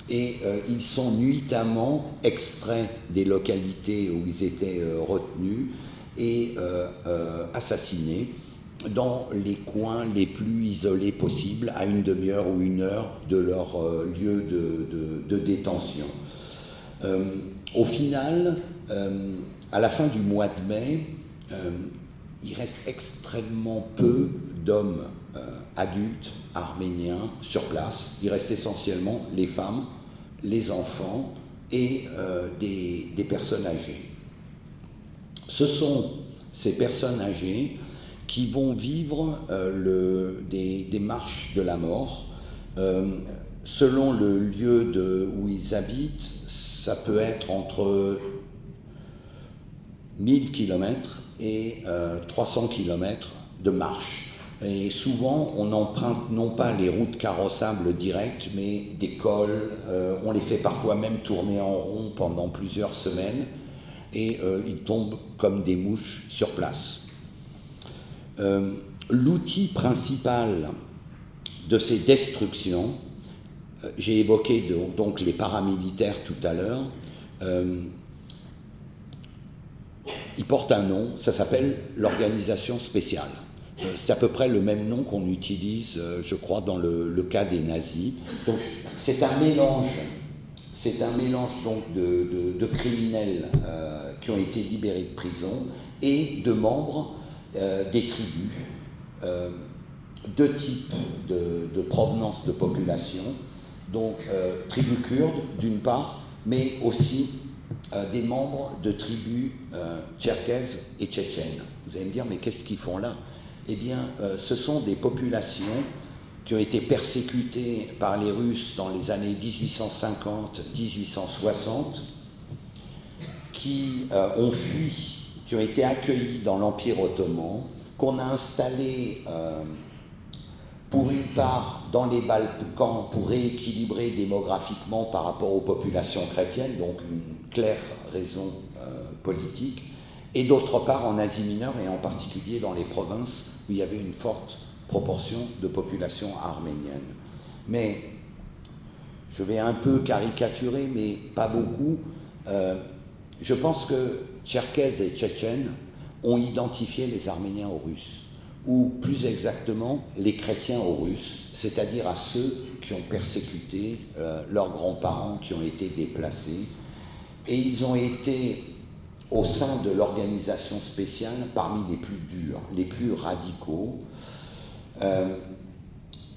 Et euh, ils sont nuitamment extraits des localités où ils étaient euh, retenus et euh, assassinés dans les coins les plus isolés possibles, à une demi-heure ou une heure de leur lieu de, de détention. au final, à la fin du mois de mai, il reste extrêmement peu d'hommes euh, adultes arméniens sur place. Il reste essentiellement les femmes, les enfants et euh, des, personnes âgées. Ce sont ces personnes âgées qui vont vivre euh, des, marches de la mort. selon le lieu où ils habitent, ça peut être entre 1000 km et 300 euh, km de marche. Et souvent, on emprunte non pas les routes carrossables directes, mais des cols. Euh, on les fait parfois même tourner en rond pendant plusieurs semaines, et euh, ils tombent comme des mouches sur place. L'outil principal de ces destructions, j'ai évoqué donc les paramilitaires tout à l'heure, il porte un nom, ça s'appelle l'organisation spéciale. Euh, c'est à peu près le même nom qu'on utilise, euh, je crois, dans le, cas des nazis. Donc c'est un mélange, c'est un mélange donc de, criminels euh, qui ont été libérés de prison et de membres des tribus, deux types de, provenance de population, donc tribus kurdes d'une part, mais aussi euh, des membres de tribus euh, tcherkèses et tchétchènes. Vous allez me dire, mais qu'est-ce qu'ils font là? Eh bien, euh, ce sont des populations qui ont été persécutées par les Russes dans les années 1850-1860, qui ont fui, qui ont été accueillis dans l'Empire ottoman, qu'on a installés pour une part dans les Balkans pour rééquilibrer démographiquement par rapport aux populations chrétiennes, donc une claire raison euh, politique, et d'autre part en Asie mineure et en particulier dans les provinces où il y avait une forte proportion de population arménienne. Mais je vais un peu caricaturer, mais pas beaucoup. Euh, je pense que Tcherkèze et Tchétchènes ont identifié les Arméniens aux Russes, ou plus exactement les chrétiens aux Russes, c'est-à-dire à ceux qui ont persécuté euh, leurs grands-parents qui ont été déplacés, et ils ont été, au sein de l'organisation spéciale, parmi les plus durs, les plus radicaux. Euh,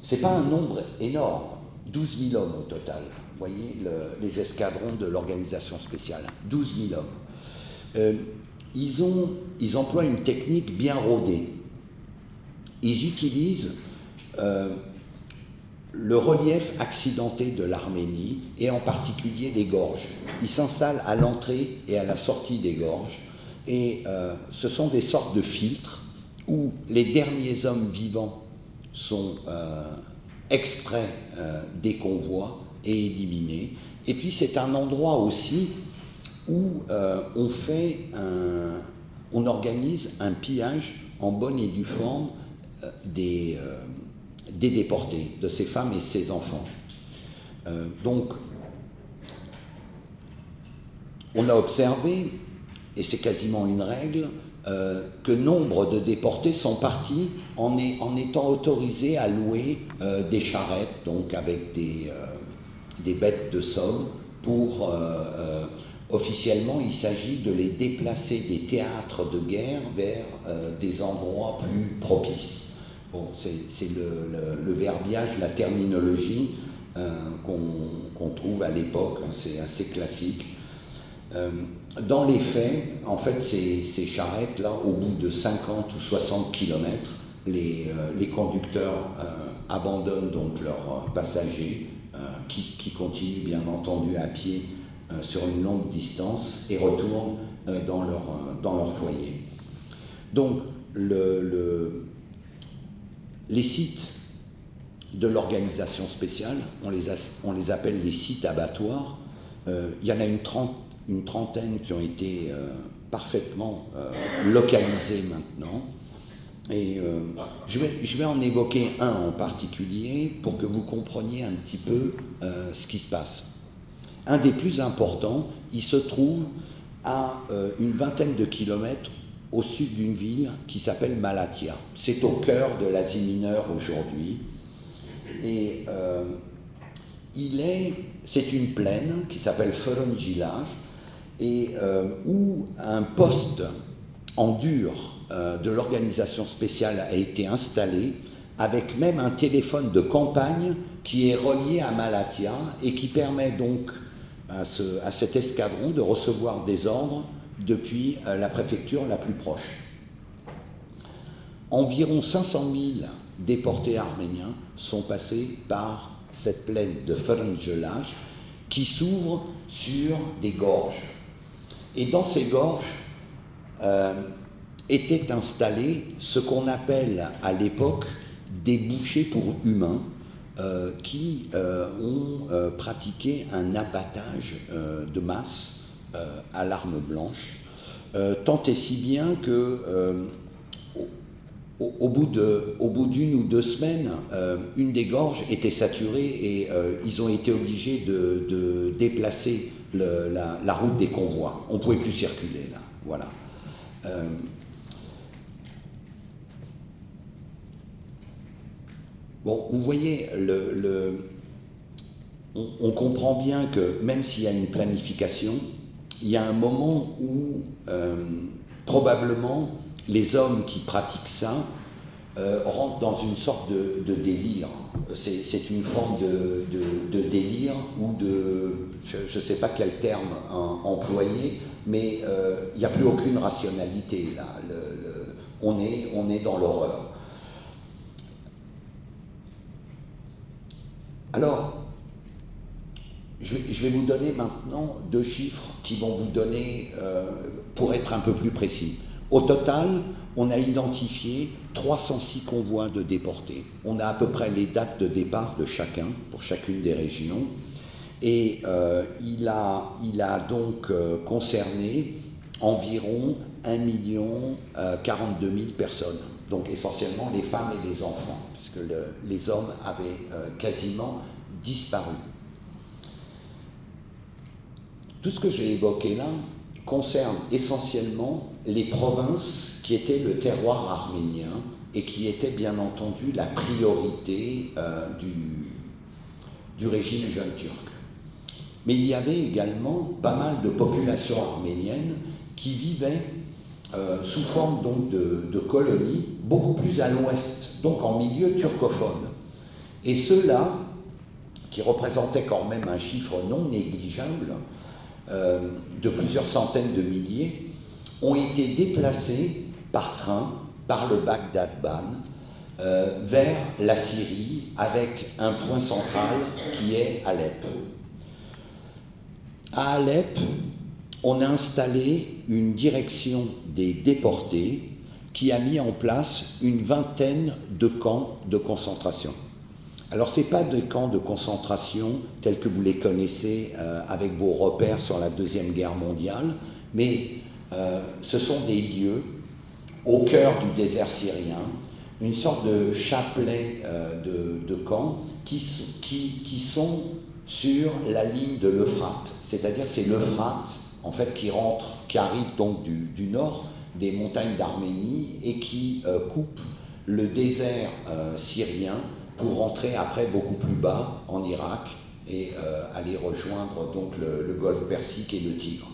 c'est pas un nombre énorme, 12 000 hommes au total. Vous voyez les escadrons de l'organisation spéciale, 12 000 hommes. Euh, ils, ont, ils emploient une technique bien rodée. Ils utilisent euh, le relief accidenté de l'Arménie et en particulier des gorges. Ils s'installent à l'entrée et à la sortie des gorges et euh, ce sont des sortes de filtres où les derniers hommes vivants sont euh, extraits des convois et éliminés. Et puis c'est un endroit aussi où on fait on organise un pillage en bonne et due forme des des déportés, de ces femmes et ces enfants. Euh, donc, on a observé, et c'est quasiment une règle, euh, que nombre de déportés sont partis en, étant autorisés à louer euh, des charrettes, donc avec des, des bêtes de somme, pour officiellement il s'agit de les déplacer des théâtres de guerre vers des endroits plus propices. Bon, c'est le, verbiage, la terminologie euh, qu'on trouve à l'époque, hein, c'est assez classique. Euh, dans les faits, en fait, ces, charrettes-là, au bout de 50 ou 60 km, les, euh, conducteurs abandonnent donc leurs passagers, qui, continuent bien entendu à pied sur une longue distance et retournent dans, leur, dans leur foyer. Donc, le les sites de l'organisation spéciale, on les, appelle les sites abattoirs. Euh, il y en a une, trentaine qui ont été euh, parfaitement euh, localisés maintenant. Et je, vais, en évoquer un en particulier pour que vous compreniez un petit peu ce qui se passe. Un des plus importants, il se trouve à une vingtaine de kilomètres au sud d'une ville qui s'appelle Malatia. C'est au cœur de l'Asie mineure aujourd'hui. Et euh, il est, c'est une plaine qui s'appelle Feronjilaj et euh, où un poste en dur euh, de l'organisation spéciale a été installé avec même un téléphone de campagne qui est relié à Malatia et qui permet donc à, ce, à cet escadron de recevoir des ordres depuis euh, la préfecture la plus proche. Environ 500 000 déportés arméniens sont passés par cette plaine de Ferengelaj qui s'ouvre sur des gorges. Et dans ces gorges euh, étaient installés ce qu'on appelle à l'époque des bouchers pour humains euh, qui ont pratiqué un abattage de masse euh, à l'arme blanche, euh, tant et si bien que euh, au, bout d'une ou deux semaines, une des gorges était saturée et ils ont été obligés de, déplacer la, route des convois. On ne pouvait plus circuler là. Voilà. Vous voyez, on, comprend bien que même s'il y a une planification, il y a un moment où euh, probablement les hommes qui pratiquent ça euh, rentrent dans une sorte de, délire. C'est une forme de, délire ou de, je ne sais pas quel terme employer, mais euh, il n'y a plus aucune rationalité là. on est dans l'horreur. Alors, je vais, vous donner maintenant deux chiffres qui vont vous donner, euh, pour être un peu plus précis. Au total, on a identifié 306 convois de déportés. On a à peu près les dates de départ de chacun, pour chacune des régions. Et euh, il, a, donc euh, concerné environ 1 million 42 000 personnes. Donc essentiellement les femmes et les enfants, les hommes avaient quasiment disparu. Tout ce que j'ai évoqué là concerne essentiellement les provinces qui étaient le terroir arménien et qui étaient bien entendu la priorité euh, du, régime jeune turc. Mais il y avait également pas mal de populations arméniennes qui vivaient euh, sous forme donc de colonies beaucoup plus à l'ouest, donc en milieu turcophone. Et ceux-là, qui représentaient quand même un chiffre non négligeable, euh, de plusieurs centaines de milliers, ont été déplacés par train, par le Bagdad-Ban, euh, vers la Syrie, avec un point central qui est Alep. À Alep, on a installé une direction des déportés qui a mis en place une vingtaine de camps de concentration. Alors, ce n'est pas des camps de concentration tels que vous les connaissez euh, avec vos repères sur la Deuxième Guerre mondiale, mais euh, ce sont des lieux au cœur du désert syrien, une sorte de chapelet euh, de, camps qui, sont sur la ligne de l'Euphrate. C'est-à-dire c'est l'Euphrate en fait qui rentre, qui arrive donc du nord des montagnes d'Arménie et qui coupe le désert syrien pour rentrer après beaucoup plus bas en Irak et euh, aller rejoindre donc le, golfe Persique et le Tigre.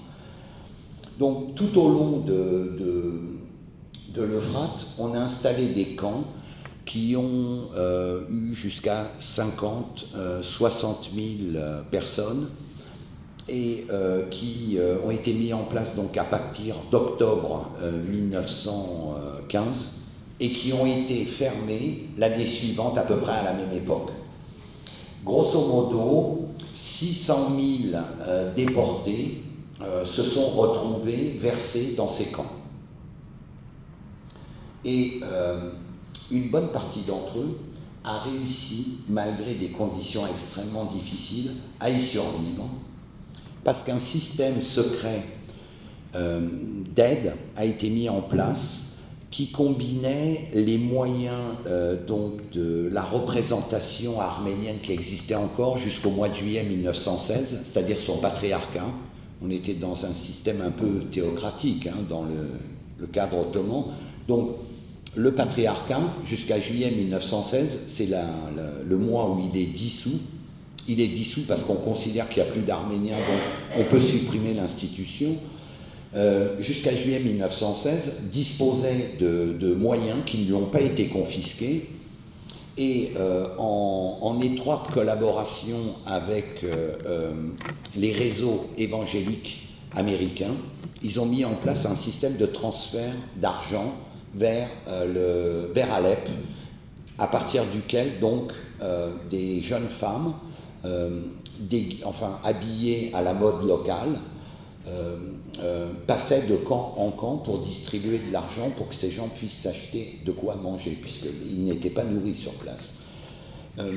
Donc tout au long de, de, l'Euphrate, on a installé des camps qui ont euh, eu jusqu'à 50, 60 000 personnes et euh, qui ont été mis en place donc à partir d'octobre 1915 et qui ont été fermés l'année suivante à peu près à la même époque. Grosso modo, 600 000 euh, déportés euh, se sont retrouvés versés dans ces camps. Et euh, une bonne partie d'entre eux a réussi, malgré des conditions extrêmement difficiles, à y survivre, parce qu'un système secret d'aide a été mis en place qui combinait les moyens euh, donc de la représentation arménienne qui existait encore jusqu'au mois de juillet 1916, c'est-à-dire son patriarcat. On était dans un système un peu théocratique hein, dans le, cadre ottoman. Donc le patriarcat, jusqu'à juillet 1916, c'est le mois où il est dissous. Il est dissous parce qu'on considère qu'il n'y a plus d'Arméniens, donc on peut supprimer l'institution. Euh, jusqu'à juillet 1916, disposait de, moyens qui ne lui ont pas été confisqués et euh, en, étroite collaboration avec euh, les réseaux évangéliques américains, ils ont mis en place un système de transfert d'argent vers, vers Alep, à partir duquel donc des jeunes femmes, enfin habillées à la mode locale, euh, euh, passait de camp en camp pour distribuer de l'argent pour que ces gens puissent s'acheter de quoi manger, puisqu'ils n'étaient pas nourris sur place. Euh,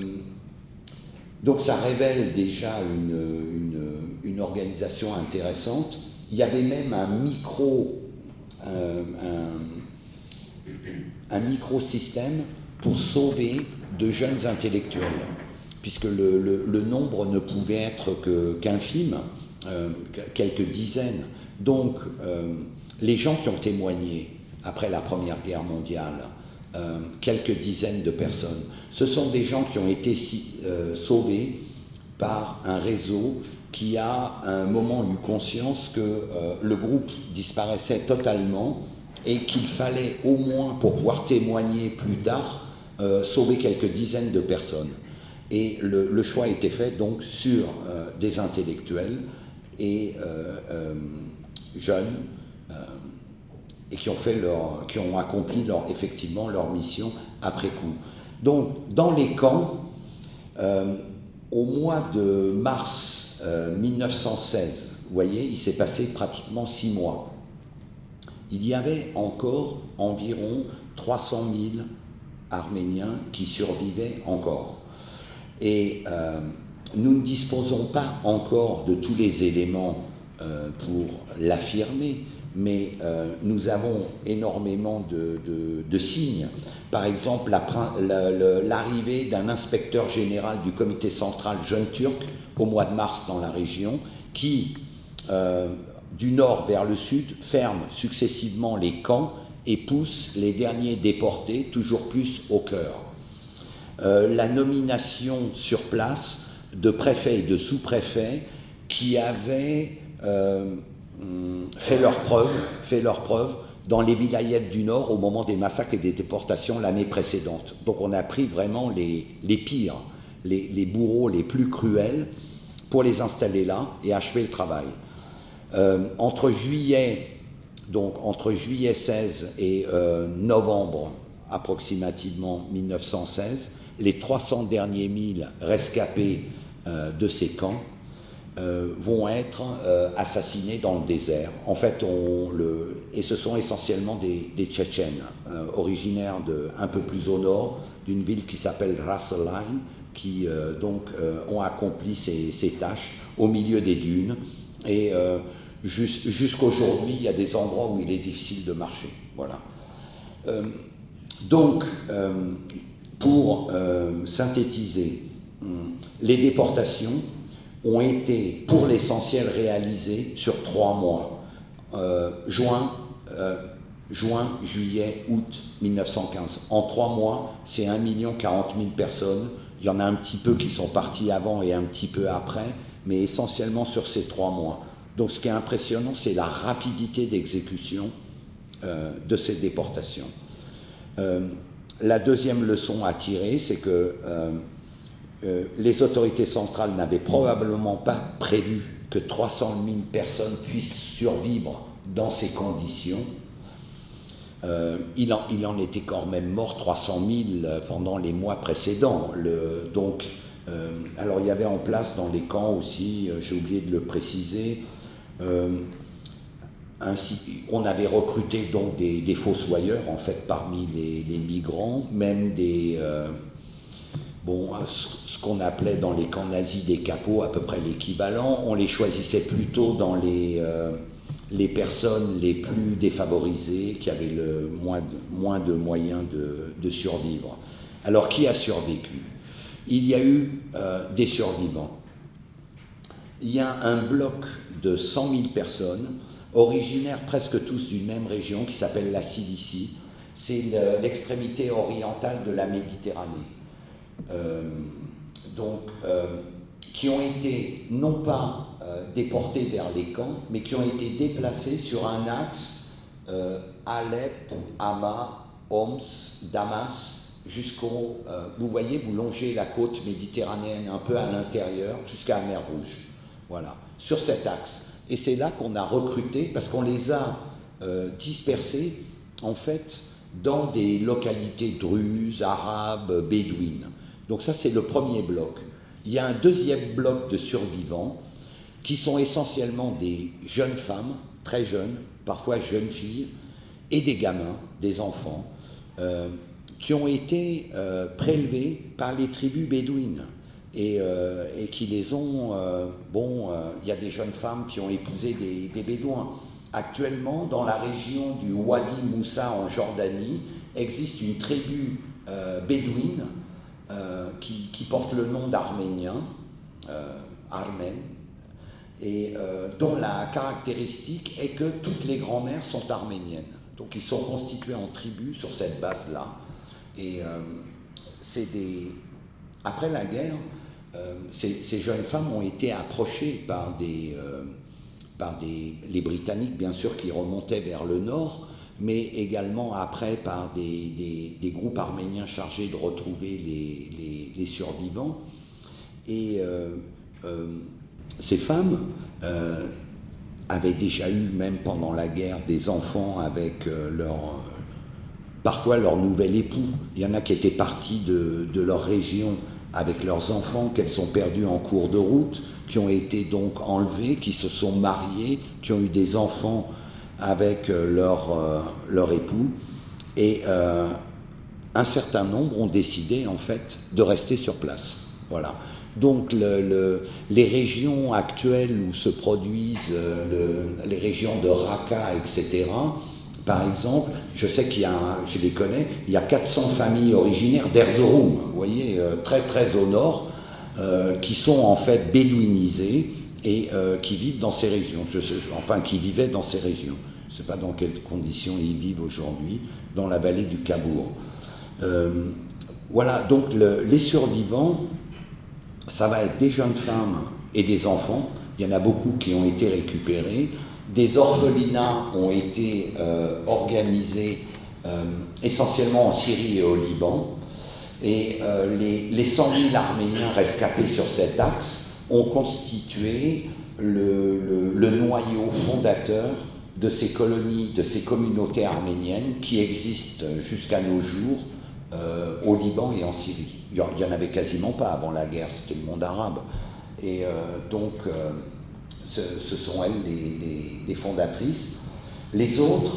donc ça révèle déjà une, organisation intéressante. Il y avait même un micro, un, un micro-système pour sauver de jeunes intellectuels, puisque le, nombre ne pouvait être qu'infime. Euh, quelques dizaines. Donc, euh, les gens qui ont témoigné après la Première Guerre mondiale, euh, quelques dizaines de personnes, ce sont des gens qui ont été sauvés par un réseau qui a à un moment eu conscience que le groupe disparaissait totalement et qu'il fallait au moins, pour pouvoir témoigner plus tard, sauver quelques dizaines de personnes. Et le, choix a été fait donc sur des intellectuels et euh, euh, jeunes euh, et qui ont, fait leur, qui ont accompli leur, effectivement leur mission après coup. Donc, dans les camps, au mois de mars 1916, vous voyez, il s'est passé pratiquement six mois. Il y avait encore environ 300 000 Arméniens qui survivaient encore. Et nous ne disposons pas encore de tous les éléments euh, pour l'affirmer, mais euh, nous avons énormément de, signes. Par exemple, l'arrivée d'un inspecteur général du comité central jeune turc au mois de mars dans la région, qui, euh, du nord vers le sud, ferme successivement les camps et pousse les derniers déportés toujours plus au cœur. La nomination sur place de préfets et de sous-préfets qui avaient euh, fait leur preuve, fait leur preuve dans les vilayettes du Nord au moment des massacres et des déportations l'année précédente. Donc on a pris vraiment les, pires, les, bourreaux les plus cruels pour les installer là et achever le travail. Euh, entre juillet, donc entre juillet 16 et euh, novembre approximativement 1916, les 300 derniers milles rescapés euh, de ces camps euh, vont être euh, assassinés dans le désert. En fait, et ce sont essentiellement des, Tchétchènes, originaires de, un peu plus au nord, d'une ville qui s'appelle Rasselheim, qui donc ont accompli ces, ces, tâches au milieu des dunes. Et jusqu'aujourd'hui, il y a des endroits où il est difficile de marcher. Voilà. donc, pour synthétiser, hum, les déportations, ont été pour l'essentiel réalisés sur trois mois. Euh, juin, euh, juin, juillet, août 1915. En trois mois, c'est 1 million 40 000 personnes. Il y en a un petit peu qui sont partis avant et un petit peu après, mais essentiellement sur ces trois mois. Donc ce qui est impressionnant, c'est la rapidité d'exécution euh, de ces déportations. La deuxième leçon à tirer, c'est que euh, euh, les autorités centrales n'avaient probablement pas prévu que 300 000 personnes puissent survivre dans ces conditions. Euh, il, en, il, en, était quand même mort 300 000 pendant les mois précédents. Donc, alors il y avait en place dans les camps aussi, j'ai oublié de le préciser, ainsi, on avait recruté donc des, des, fossoyeurs en fait parmi les, migrants, même des bon, ce qu'on appelait dans les camps nazis des capots, à peu près l'équivalent. On les choisissait plutôt dans les, euh, les personnes les plus défavorisées, qui avaient le moins, de, moins de moyens de, de, survivre. Alors, qui a survécu? Il y a eu euh, des survivants. Il y a un bloc de 100 000 personnes, originaires presque tous d'une même région, qui s'appelle la Cilicie. C'est l'extrémité orientale de la Méditerranée. Euh, donc, euh, qui ont été non pas euh, déportés vers les camps, mais qui ont été déplacés sur un axe Alep, Hama, Homs, Damas, jusqu'au. vous voyez, vous longez la côte méditerranéenne un peu à l'intérieur, jusqu'à la mer Rouge. Voilà, sur cet axe. Et c'est là qu'on a recruté, parce qu'on les a dispersés, en fait, dans des localités druzes, arabes, bédouines. Donc ça, c'est le premier bloc. Il y a un deuxième bloc de survivants qui sont essentiellement des jeunes femmes, très jeunes, parfois jeunes filles, et des gamins, des enfants, euh, qui ont été euh, prélevés par les tribus bédouines et, euh, et qui les ont... Euh, bon, euh, il y a des jeunes femmes qui ont épousé des, bédouins. Actuellement, dans la région du Wadi Moussa en Jordanie, existe une tribu bédouine qui, porte le nom d'Arménien, euh, Armène, et dont la caractéristique est que toutes les grands-mères sont arméniennes. Donc ils sont constitués en tribus sur cette base-là. Et c'est des... Après la guerre, ces, ces, jeunes femmes ont été approchées par des, par des, les Britanniques, bien sûr, qui remontaient vers le nord, mais également après par des, des, groupes arméniens chargés de retrouver les, les, survivants. Et euh, euh, ces femmes euh, avaient déjà eu, même pendant la guerre, des enfants avec euh, leur, parfois leur nouvel époux. Il y en a qui étaient partis de leur région avec leurs enfants qu'elles ont perdus en cours de route, qui ont été donc enlevés, qui se sont mariés, qui ont eu des enfants avec euh, leur, euh, leur époux et euh, un certain nombre ont décidé en fait de rester sur place. Voilà. Donc le, le, les régions actuelles où se produisent le, les régions de Raqqa, etc., par exemple, je sais qu'il y a, je les connais, il y a 400 familles originaires d'Erzurum, vous voyez, très très au nord, euh, qui sont en fait bédouinisées et euh, qui vivent dans ces régions, enfin qui vivaient dans ces régions. Je ne sais pas dans quelles conditions ils vivent aujourd'hui, dans la vallée du Cabourg. Euh, voilà, donc le, les survivants, ça va être des jeunes femmes et des enfants. Il y en a beaucoup qui ont été récupérés. Des orphelinats ont été organisés essentiellement en Syrie et au Liban. Et les, les 100 000 Arméniens rescapés sur cet axe ont constitué le, le, noyau fondateur de ces colonies, de ces communautés arméniennes qui existent jusqu'à nos jours euh, au Liban et en Syrie. Il n'y en avait quasiment pas avant la guerre, c'était le monde arabe. Et euh, donc, euh, ce, sont elles les, fondatrices. Les autres,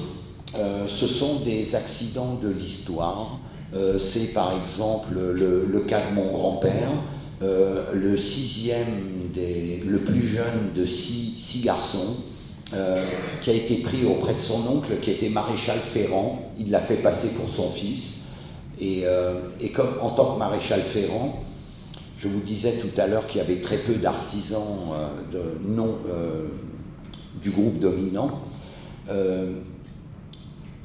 ce sont des accidents de l'histoire. C'est par exemple le, cas de mon grand-père, le sixième, le plus jeune de six, garçons, qui a été pris auprès de son oncle, qui était maréchal Ferrand. Il l'a fait passer pour son fils. Euh, et, comme en tant que maréchal Ferrand, je vous disais tout à l'heure qu'il y avait très peu d'artisans euh, non euh, du groupe dominant.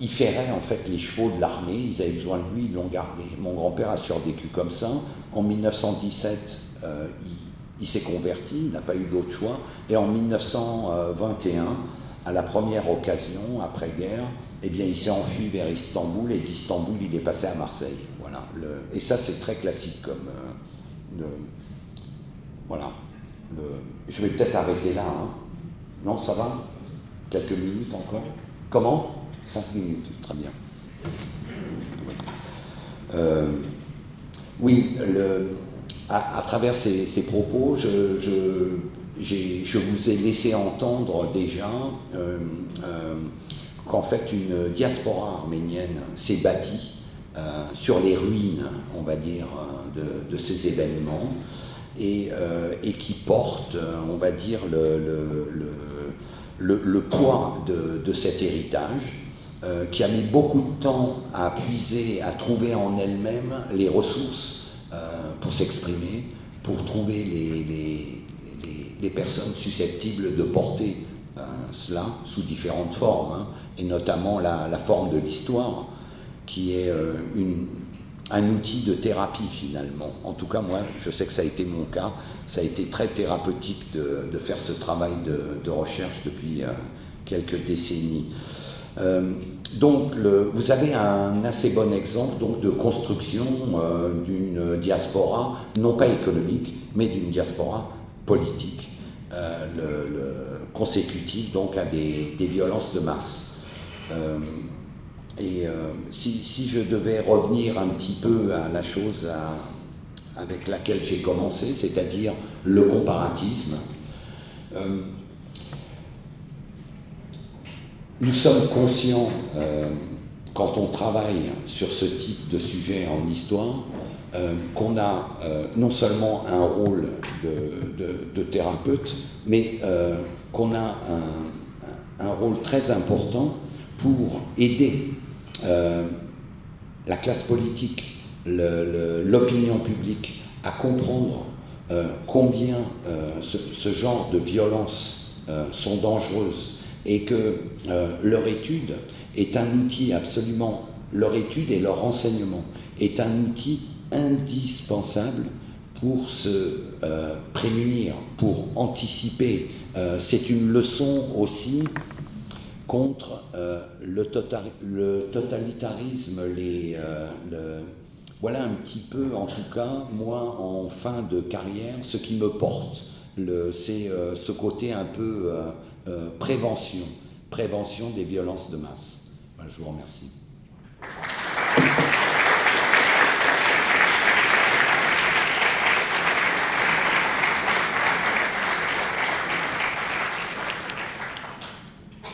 il ferrait en fait les chevaux de l'armée, ils avaient besoin de lui, ils l'ont gardé. Mon grand-père a survécu comme ça. En 1917, il, s'est converti, il n'a pas eu d'autre choix. Et en 1921, à la première occasion, après-guerre, eh bien, il s'est enfui vers Istanbul et d'Istanbul, il est passé à Marseille. Voilà. et ça, c'est très classique comme. Euh, voilà. je vais peut-être arrêter là. Hein. Non, ça va? Quelques minutes encore? Comment? Cinq minutes, très bien. Euh, oui, à, travers ces, propos, je, vous ai laissé entendre déjà euh, qu'en fait une diaspora arménienne s'est bâtie euh, sur les ruines, on va dire, de, de ces événements et, euh, qui porte, on va dire, le, poids de, cet héritage, euh, qui a mis beaucoup de temps à puiser, à trouver en elle-même les ressources pour s'exprimer, pour trouver les, personnes susceptibles de porter cela sous différentes formes. Hein et notamment la, forme de l'histoire, qui est euh, un outil de thérapie finalement. En tout cas, moi, je sais que ça a été mon cas. Ça a été très thérapeutique de, faire ce travail de, recherche depuis euh, quelques décennies. Euh, donc, vous avez un assez bon exemple de construction d'une diaspora, non pas économique, mais d'une diaspora politique, consécutive donc à des violences de masse. Euh, et euh, si, je devais revenir un petit peu à la chose avec laquelle j'ai commencé, c'est-à-dire le comparatisme, euh, nous sommes conscients, quand on travaille sur ce type de sujet en histoire, qu'on a non seulement un rôle de, thérapeute, mais qu'on a un, rôle très important pour aider euh, la classe politique, l'opinion publique à comprendre euh, combien euh, ce, genre de violences sont dangereuses et que leur étude est un outil absolument, leur étude et leur enseignement est un outil indispensable pour se prémunir, pour anticiper. C'est une leçon aussi contre euh, le, totalitarisme, les, euh, voilà un petit peu, en tout cas, moi, en fin de carrière, ce qui me porte, c'est euh, ce côté un peu prévention, prévention des violences de masse. je vous remercie.